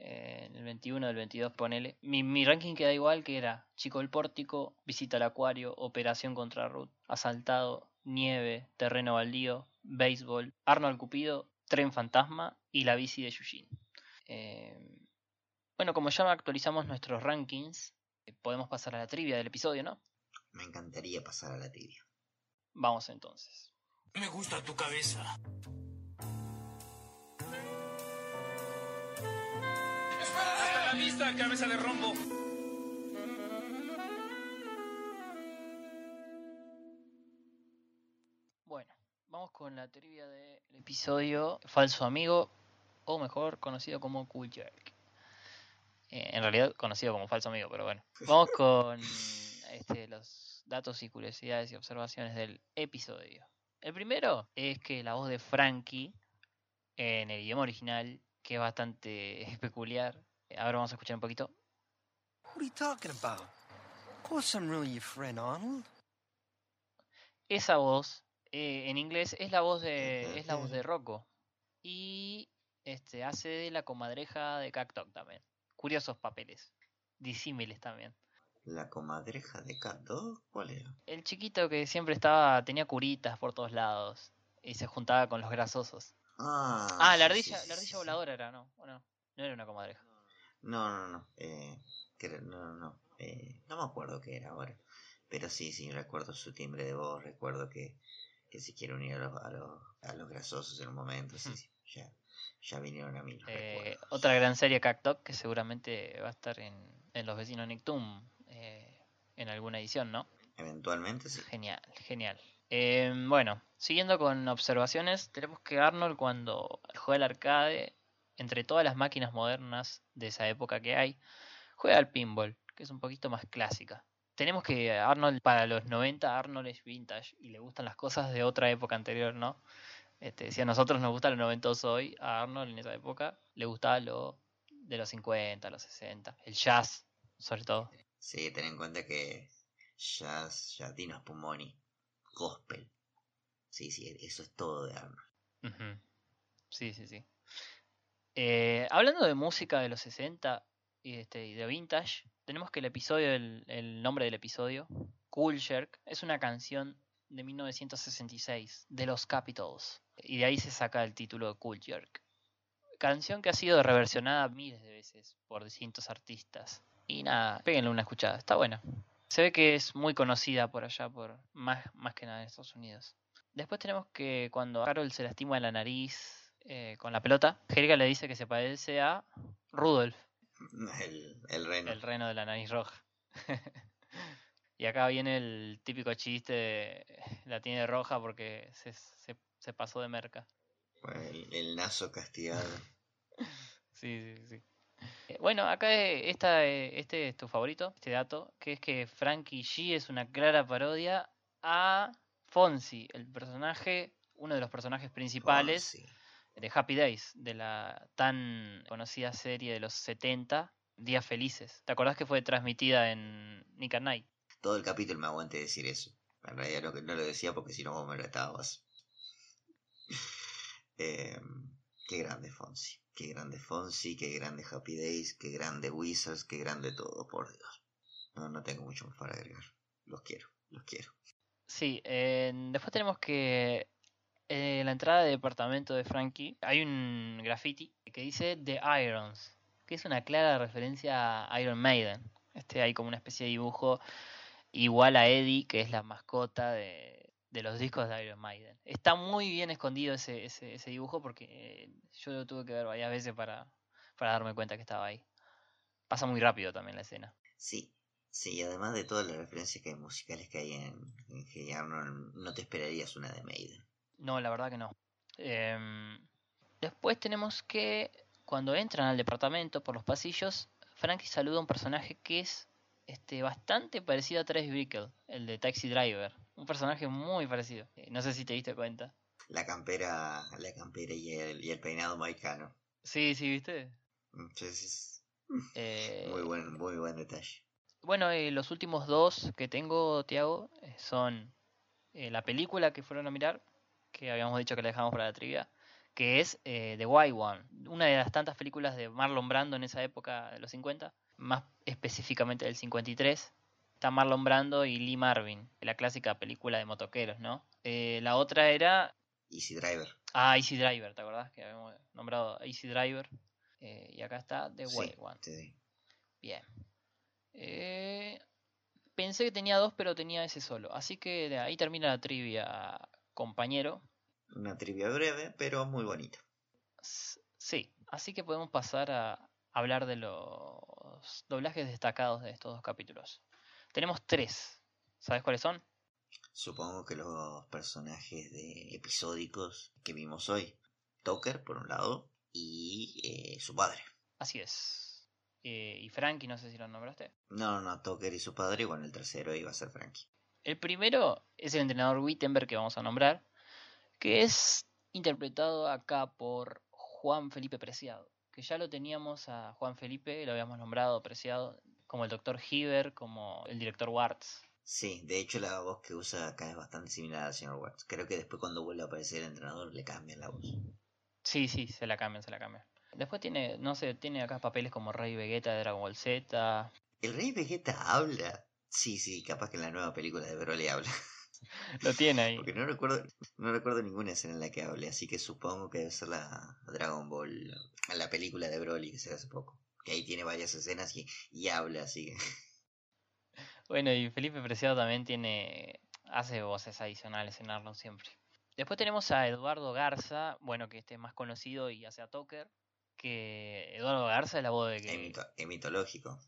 Eh, en el 21 del 22 ponele. Mi, mi ranking queda igual que era Chico del Pórtico, Visita al Acuario, Operación contra Ruth, Asaltado, Nieve, Terreno Baldío, Béisbol, Arnold Cupido, Tren Fantasma y la bici de Yushin. Eh, bueno, como ya actualizamos nuestros rankings, eh, podemos pasar a la trivia del episodio, ¿no? Me encantaría pasar a la tibia. Vamos entonces. Me gusta tu cabeza. Hasta la vista, cabeza de rombo. Vamos con la trivia del episodio Falso Amigo, o mejor conocido como Cool Jerk. Eh, en realidad conocido como Falso Amigo, pero bueno. Vamos con este, los datos y curiosidades y observaciones del episodio. El primero es que la voz de Frankie en el idioma original, que es bastante peculiar. Ahora vamos a escuchar un poquito. What are you talking about? Of course I'm really your friend, Arnold. Esa voz eh, en inglés es la voz de es la voz de Rocco y este hace de la comadreja de Cactoc también. Curiosos papeles, disímiles también. ¿La comadreja de Cat Dog? ¿Cuál era? El chiquito que siempre estaba tenía curitas por todos lados y se juntaba con los grasosos. Ah, Ah, la ardilla, sí, la ardilla sí. voladora era, ¿no? ¿O no? Era una comadreja. No, no, no. Eh, no, no. Eh, no me acuerdo qué era ahora. Pero sí, sí, recuerdo su timbre de voz. Recuerdo que, que se quiere unir a los, a, los, a los grasosos en un momento. Sí, sí. Ya, ya vinieron a mí Eh, otra gran serie Cactoc que seguramente va a estar en, en Los Vecinos Nictum eh, en alguna edición, ¿no? Eventualmente sí. Genial, genial. Eh, bueno, siguiendo con observaciones, tenemos que Arnold cuando juega al arcade, entre todas las máquinas modernas de esa época que hay, juega al pinball, que es un poquito más clásica. Tenemos que Arnold, para los 90, Arnold es vintage y le gustan las cosas de otra época anterior, ¿no? Este, si a nosotros nos gusta lo noventoso hoy, a Arnold en esa época le gustaba lo de los 50, los 60, el jazz, sobre todo. Sí, ten en cuenta que jazz, ya Dinos Pumoni, gospel. Sí, sí, eso es todo de Arnold. Sí, sí, sí. Eh, hablando de música de los 60 y, este, de vintage, tenemos que el episodio, el, nombre del episodio, Cool Jerk, es una canción de 1966 de los Capitals. Y de ahí se saca el título de Cool Jerk. Canción que ha sido reversionada miles de veces por distintos artistas. Y nada, péguenle una escuchada, está buena. Se ve que es muy conocida por allá, por más, más que nada en Estados Unidos. Después tenemos que cuando Carol se lastima la nariz eh, con la pelota, Helga le dice que se parece a Rudolf, El, el reno. el reno de la nariz roja. y acá viene el típico chiste de la tiene roja porque se, se, se pasó de merca. El, el nazo castigado. Sí, sí, sí. Eh, Bueno, acá esta, eh, este es tu favorito, este dato, que es que Frankie G es una clara parodia a Fonzie, el personaje, uno de los personajes principales. De Happy Days, de la tan conocida serie de los 70, Días Felices. ¿Te acordás que fue transmitida en Nick at Night? Todo el capítulo me aguante decir eso. En realidad no, no lo decía porque si no vos me lo estabas. Eh, qué grande Fonzie. Qué grande Fonzie, qué grande Happy Days, qué grande Wizards, qué grande todo, por Dios. No, no tengo mucho más para agregar. Los quiero, los quiero. Sí, eh, después tenemos que en la entrada de departamento de Frankie hay un graffiti que dice The Irons, que es una clara referencia a Iron Maiden. Este hay como una especie de dibujo igual a Eddie, que es la mascota de, los discos de Iron Maiden. Está muy bien escondido ese, ese, ese dibujo porque eh, yo lo tuve que ver varias veces para, darme cuenta que estaba ahí. Pasa muy rápido también la escena. Sí, sí, y además de todas las referencias que hay musicales que hay en, en Arnold, no te esperarías una de Maiden. No, la verdad que no. Em, después tenemos que cuando entran al departamento por los pasillos, Frankie saluda a un personaje que es este, bastante parecido a Trace Bickle, el de Taxi Driver. Un personaje muy parecido. Eh, No sé si te diste cuenta. La campera, la campera y el, y el peinado maicano. Sí, sí, ¿viste? Entonces, Eh, muy buen, muy buen detalle. Bueno, eh, los últimos dos que tengo, Tiago, eh, son eh, la película que fueron a mirar, que habíamos dicho que la dejamos para la trivia, que es eh, The White One, una de las tantas películas de Marlon Brando en esa época de los 50, más específicamente del 53. Está Marlon Brando y Lee Marvin, la clásica película de motoqueros, ¿no? Eh, la otra era Easy Driver. Ah, Easy Driver, ¿te acordás? Que habíamos nombrado Easy Driver. Eh, y acá está The Sí, White One. sí. Bien. Eh, pensé que tenía dos, pero tenía ese solo. Así que de ahí termina la trivia, compañero. Una trivia breve, pero muy bonita. Sí, así que podemos pasar a hablar de los doblajes destacados de estos dos capítulos. Tenemos tres. ¿Sabes cuáles son? Supongo que los personajes de episódicos que vimos hoy. Tucker, por un lado, y eh, su padre. Así es. Eh, y Frankie, no sé si lo nombraste. No, no, Tucker y su padre, y bueno, el tercero iba a ser Frankie. El primero es el entrenador Wittenberg que vamos a nombrar, que es interpretado acá por Juan Felipe Preciado, que ya lo teníamos a Juan Felipe, lo habíamos nombrado Preciado, como el doctor Hiver, como el director Warts. Sí, de hecho la voz que usa acá es bastante similar al señor Watts. Creo que después cuando vuelve a aparecer el entrenador le cambian la voz. Sí, sí, se la cambian, se la cambian. Después tiene, no sé, tiene acá papeles como Rey Vegeta de Dragon Ball Z. ¿El Rey Vegeta habla? Sí, sí, capaz que en la nueva película de Broly habla. Lo tiene ahí. Porque no recuerdo, no recuerdo ninguna escena en la que hable, así que supongo que debe ser la Dragon Ball, la película de Broly que se hace poco. Que ahí tiene varias escenas y, y habla, así que... Bueno, y Felipe Preciado también tiene hace voces adicionales en Arnold siempre. Después tenemos a Eduardo Garza, bueno, que este es más conocido y hace a Toker. Que Eduardo Garza es la voz de que. es mitológico.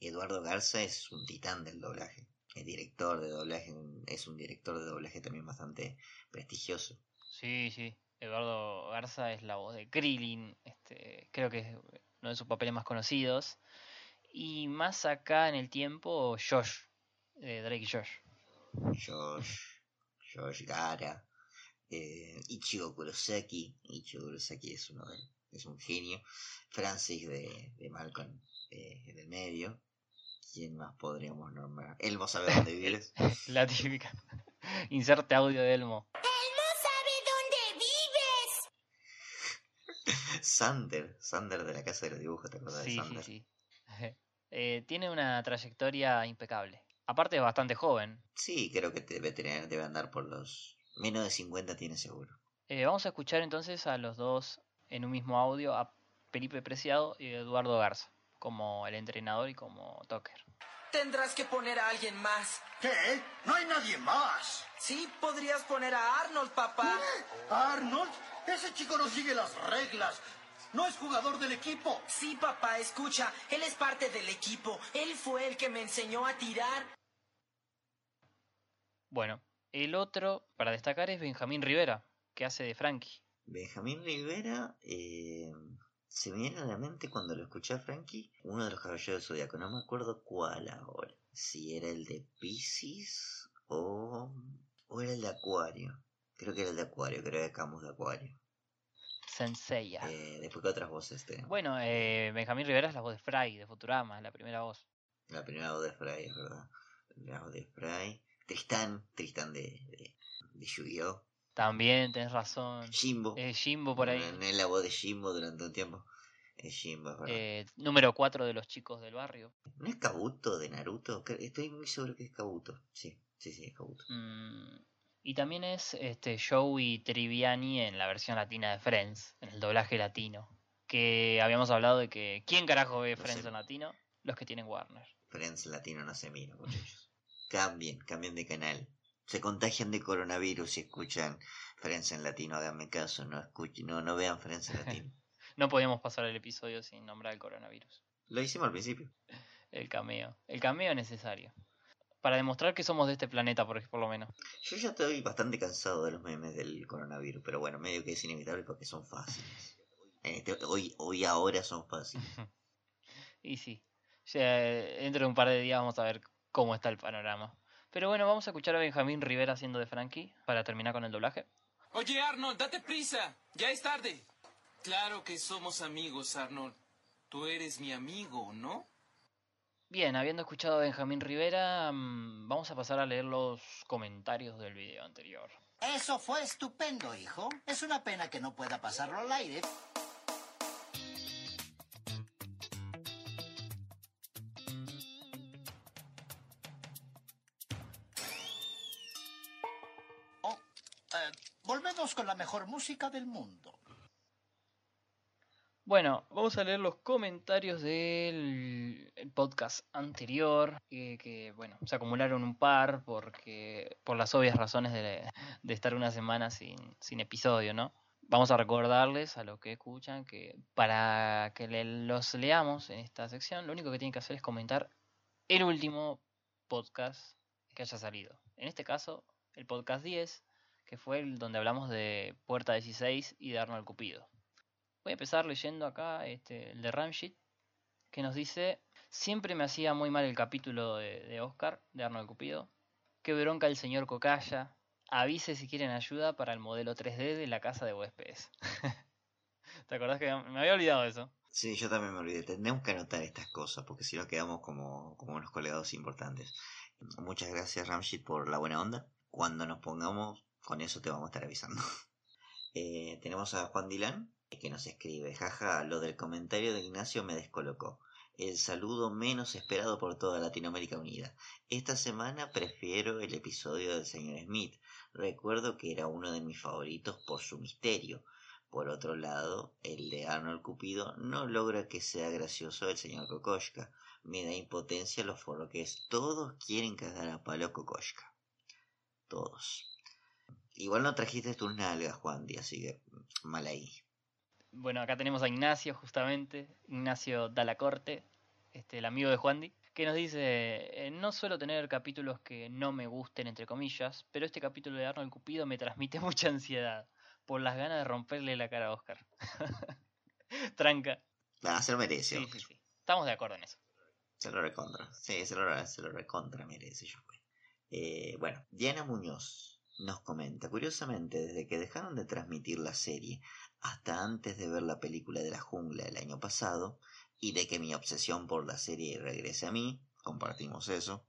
Eduardo Garza es un titán del doblaje. Director de doblaje, es un director de doblaje también bastante prestigioso. Sí, sí. Eduardo Garza es la voz de Krillin. Este, creo que es uno de sus papeles más conocidos. Y más acá en el tiempo, Josh. eh, Drake Josh. Josh, Josh Gara, eh, Ichigo Kurosaki. Ichigo Kurosaki es uno de, es un genio. Francis de, de Malcolm eh, en el medio. ¿Quién más podríamos nombrar? Elmo sabe dónde vives. La típica. Inserte audio de Elmo. sabe dónde vives. Sander, Sander de la casa de los dibujos, ¿te acuerdas de Sí, sí, Sander? sí. Eh, tiene una trayectoria impecable. Aparte es bastante joven. Sí, creo que debe tener, debe andar por los menos de 50 tiene seguro. Eh, vamos a escuchar entonces a los dos en un mismo audio, a Felipe Preciado y Eduardo Garza, como el entrenador y como Toker. Tendrás que poner a alguien más. ¿Qué? No hay nadie más. Sí, podrías poner a Arnold, papá. Arnold, ese chico no sigue las reglas. No es jugador del equipo. Sí, papá, escucha, él es parte del equipo. Él fue el que me enseñó a tirar. Bueno, el otro para destacar es Benjamín Rivera, que hace de Frankie. Benjamín Rivera eh, se me viene a la mente cuando lo escuché a Frankie, uno de los caballeros del Zodíaco, no me acuerdo cuál ahora. Si era el de Pisces o, o era el de Acuario. Creo que era el de Acuario, creo que Camus de Acuario. Senseiya. Eh, después que otras voces tenemos. Bueno, eh, Benjamín Rivera es la voz de Fry, de Futurama, es la primera voz. La primera voz de Fry, es verdad. La primera voz de Fry. Tristán, Tristán de, de, de Yu-Gi-Oh! También tenés razón. Jimbo. Es Jimbo por ahí. Es la voz de Jimbo durante un tiempo. Es Jimbo, es verdad. Eh, número 4 de los chicos del barrio. ¿No es Kabuto de Naruto? Estoy muy seguro que es Kabuto. Sí, sí, sí, es Kabuto. Mm, y también es este Joey Triviani en la versión latina de Friends, en el doblaje latino. Que habíamos hablado de que. ¿Quién carajo ve No Friends sé. en latino? Los que tienen Warner. Friends latino no se mira, muchachos. Cambien, cambien de canal. Se contagian de coronavirus si escuchan Friends en latino. Háganme caso, no escuchen, no, no vean Friends en latino. No podíamos pasar el episodio sin nombrar el coronavirus. Lo hicimos al principio. El cameo. El cameo es necesario. Para demostrar que somos de este planeta, por, por lo menos. Yo ya estoy bastante cansado de los memes del coronavirus, pero bueno, medio que es inevitable porque son fáciles. En este- hoy, hoy ahora son fáciles. Y sí. Ya, eh, dentro de un par de días vamos a ver cómo está el panorama. Pero bueno, vamos a escuchar a Benjamín Rivera haciendo de Frankie para terminar con el doblaje. Oye, Arnold, date prisa. Ya es tarde. Claro que somos amigos, Arnold. Tú eres mi amigo, ¿no? Bien, habiendo escuchado a Benjamín Rivera, mm, vamos a pasar a leer los comentarios del video anterior. Eso fue estupendo, hijo. Es una pena que no pueda pasarlo al aire. Con la mejor música del mundo. Bueno, vamos a leer los comentarios del el podcast anterior, que, bueno, se acumularon un par porque por las obvias razones de, de estar una semana sin, sin episodio, ¿no? Vamos a recordarles a los que escuchan que para que los leamos en esta sección, lo único que tienen que hacer es comentar el último podcast que haya salido. En este caso, el podcast 10, que fue el donde hablamos de Puerta 16 y de Arnold Cupido. Voy a empezar leyendo acá este, el de Ramshit, que nos dice, siempre me hacía muy mal el capítulo de, Oscar, de Arnold Cupido. Qué bronca el señor Cocaya. Avise si quieren ayuda para el modelo 3D de la casa de huéspedes. ¿Te acordás que me había olvidado eso? Sí, yo también me olvidé. Tenemos que anotar estas cosas porque si no quedamos como, como unos colegados importantes. Muchas gracias Ramshit por la buena onda. Cuando nos pongamos, con eso te vamos a estar avisando. Eh, tenemos a Juan Dilán que nos escribe, jaja, lo del comentario de Ignacio me descolocó. El saludo menos esperado por toda Latinoamérica Unida. Esta semana prefiero el episodio del señor Smith. Recuerdo que era uno de mis favoritos por su misterio. Por otro lado, el de Arnold Cupido no logra que sea gracioso el señor Kokoschka. Me da impotencia lo forro que es. Todos quieren cagar a palo Kokoschka. Todos. Igual no trajiste tus nalgas, Juan, así que mal ahí. Bueno, acá tenemos a Ignacio, justamente. Ignacio Dalacorte, este, el amigo de Juandi, que nos dice: eh, No suelo tener capítulos que no me gusten, entre comillas, pero este capítulo de Arnold Cupido me transmite mucha ansiedad por las ganas de romperle la cara a Oscar. Tranca. Ah, se lo merece. Sí, sí, sí. Estamos de acuerdo en eso. Se lo recontra. Sí, se lo, se lo recontra merece, yo. Eh, bueno, Diana Muñoz nos comenta, curiosamente, desde que dejaron de transmitir la serie hasta antes de ver la película de la jungla el año pasado, y de que mi obsesión por la serie regrese a mí, compartimos eso,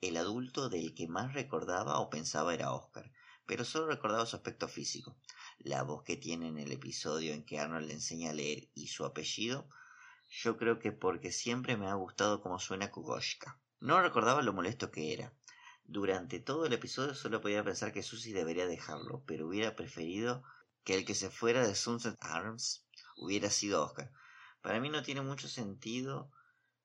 el adulto del que más recordaba o pensaba era Oscar, pero solo recordaba su aspecto físico, la voz que tiene en el episodio en que Arnold le enseña a leer y su apellido, yo creo que porque siempre me ha gustado cómo suena Kugoshka. No recordaba lo molesto que era. Durante todo el episodio solo podía pensar que Susie debería dejarlo, pero hubiera preferido que el que se fuera de Sunset Arms hubiera sido Oscar. Para mí no tiene mucho sentido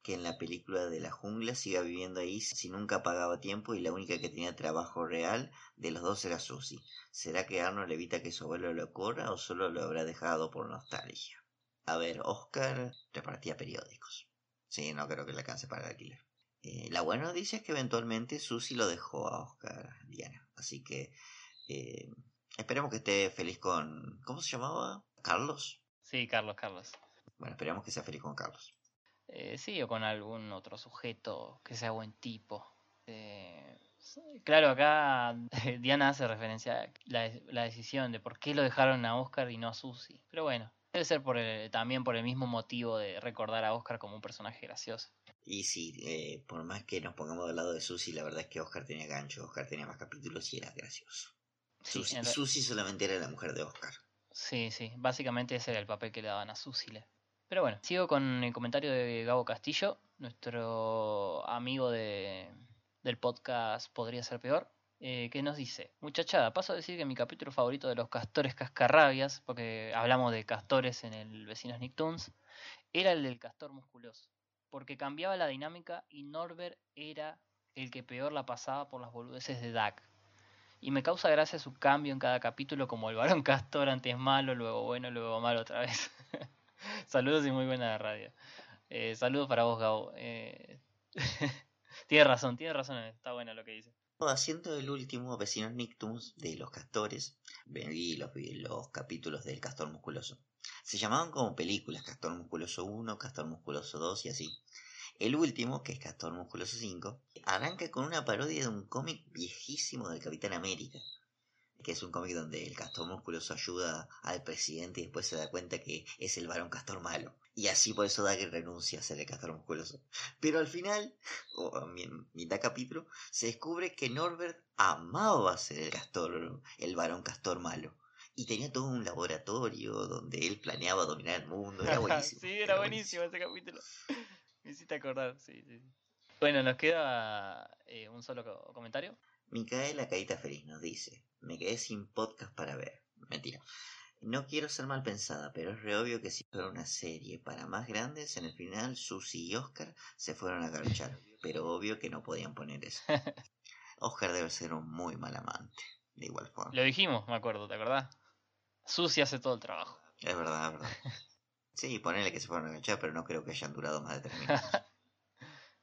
que en la película de la jungla siga viviendo ahí si nunca pagaba tiempo y la única que tenía trabajo real de los dos era Susie. ¿Será que Arnold evita que su abuelo lo corra o solo lo habrá dejado por nostalgia? A ver, Oscar repartía periódicos. Sí, no creo que le alcance para el alquiler. Eh, la buena noticia es que eventualmente Susie lo dejó a Oscar, Diana. Así que eh, esperemos que esté feliz con... ¿Cómo se llamaba? ¿Carlos? Sí, Carlos, Carlos. Bueno, esperemos que sea feliz con Carlos. Eh, sí, o con algún otro sujeto que sea buen tipo. Eh, claro, acá Diana hace referencia a la, la, decisión de por qué lo dejaron a Oscar y no a Susie. Pero bueno, debe ser por el, también por el mismo motivo de recordar a Oscar como un personaje gracioso. Y sí, eh, por más que nos pongamos del lado de Susie, la verdad es que Oscar tenía gancho, Oscar tenía más capítulos y era gracioso. Sí, solamente era la mujer de Oscar. Sí, sí, básicamente ese era el papel que le daban a Susie. Pero bueno, sigo con el comentario de Gabo Castillo, nuestro amigo de, del podcast Podría ser peor, eh, que nos dice, muchachada, paso a decir que mi capítulo favorito de los castores cascarrabias, porque hablamos de castores en el Vecinos Nicktoons, era el del castor musculoso, porque cambiaba la dinámica y Norbert era el que peor la pasaba por las boludeces de Dak. Y me causa gracia su cambio en cada capítulo, como el varón castor antes malo, luego bueno, luego malo otra vez. saludos y muy buena radio. Eh, saludos para vos, Gabo. Eh... tiene razón, tiene razón, está bueno lo que dice. Haciendo el último Vecinos Nictums de los castores, vi los, los capítulos del castor musculoso. Se llamaban como películas, Castor Musculoso 1, Castor Musculoso 2 y así. El último, que es Castor Musculoso 5, arranca con una parodia de un cómic viejísimo del Capitán América que es un cómic donde el castor musculoso ayuda al presidente y después se da cuenta que es el varón castor malo. Y así por eso que renuncia a ser el castor musculoso. Pero al final, o a mitad capítulo, se descubre que Norbert amaba ser el castor, el varón castor malo. Y tenía todo un laboratorio donde él planeaba dominar el mundo. Era buenísimo. sí, era, buenísimo, ese capítulo. Me hiciste acordar, sí, sí. Bueno, nos queda eh, un solo comentario. Micaela Caíta Feliz nos dice, me quedé sin podcast para ver. Mentira. No quiero ser mal pensada, pero es re obvio que si fuera una serie para más grandes, en el final Susie y Oscar se fueron a garchar. Pero obvio que no podían poner eso. Oscar debe ser un muy mal amante, de igual forma. Lo dijimos, me acuerdo, ¿te acordás? Susie hace todo el trabajo. Es verdad, es verdad. Sí, ponele que se fueron a garchar, pero no creo que hayan durado más de tres minutos.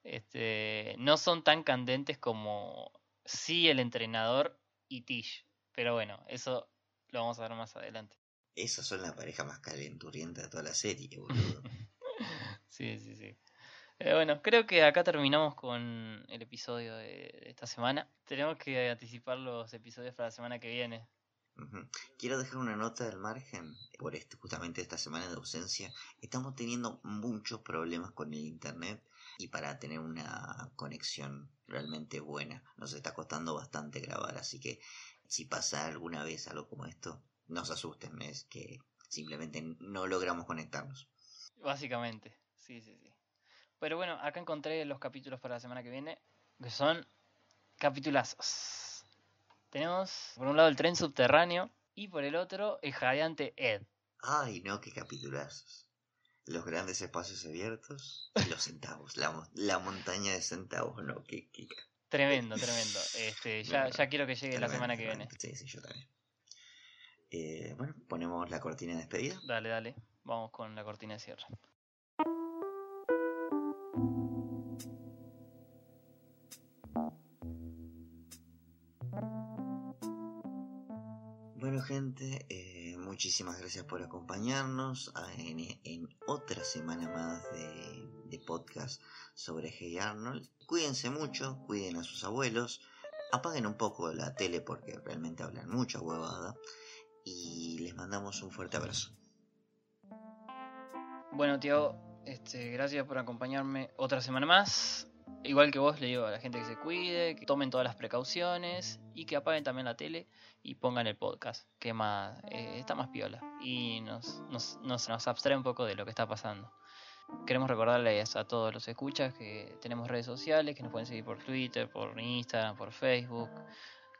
este, no son tan candentes como sí el entrenador y Tish. Pero bueno, eso lo vamos a ver más adelante. Esas son la pareja más calenturienta de toda la serie, boludo. sí, sí, sí. Eh, bueno, creo que acá terminamos con el episodio de, de esta semana. Tenemos que anticipar los episodios para la semana que viene. Quiero dejar una nota al margen por este, justamente esta semana de ausencia. Estamos teniendo muchos problemas con el internet y para tener una conexión realmente buena nos está costando bastante grabar, así que si pasa alguna vez algo como esto, no se asusten, es que simplemente no logramos conectarnos. Básicamente, sí, sí, sí. Pero bueno, acá encontré los capítulos para la semana que viene, que son capitulazos. Tenemos por un lado el tren subterráneo y por el otro el jadeante Ed. Ay, no, qué capitulazos. Los grandes espacios abiertos y los centavos, la, la montaña de centavos, no, qué, qué Tremendo, tremendo. Este, ya, Bueno, ya quiero que llegue la semana que tremendo. viene. Sí, sí, yo también. Eh, bueno, ponemos la cortina de despedida. Dale, dale. Vamos con la cortina de cierre. Gente, eh, muchísimas gracias por acompañarnos a- en, en otra semana más de, de podcast sobre Hey Arnold. Cuídense mucho, cuiden a sus abuelos, apaguen un poco la tele porque realmente hablan mucha huevada y les mandamos un fuerte abrazo. Bueno, Tiago, este, gracias por acompañarme otra semana más. Igual que vos, le digo a la gente que se cuide, que tomen todas las precauciones y que apaguen también la tele y pongan el podcast, que más, eh, está más piola y nos, nos, nos, nos abstrae un poco de lo que está pasando. Queremos recordarles a todos los escuchas que tenemos redes sociales, que nos pueden seguir por Twitter, por Instagram, por Facebook,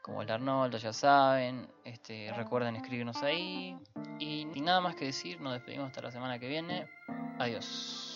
como el Arnoldo, ya saben. Este, recuerden escribirnos ahí. Y sin nada más que decir, nos despedimos hasta la semana que viene. Adiós.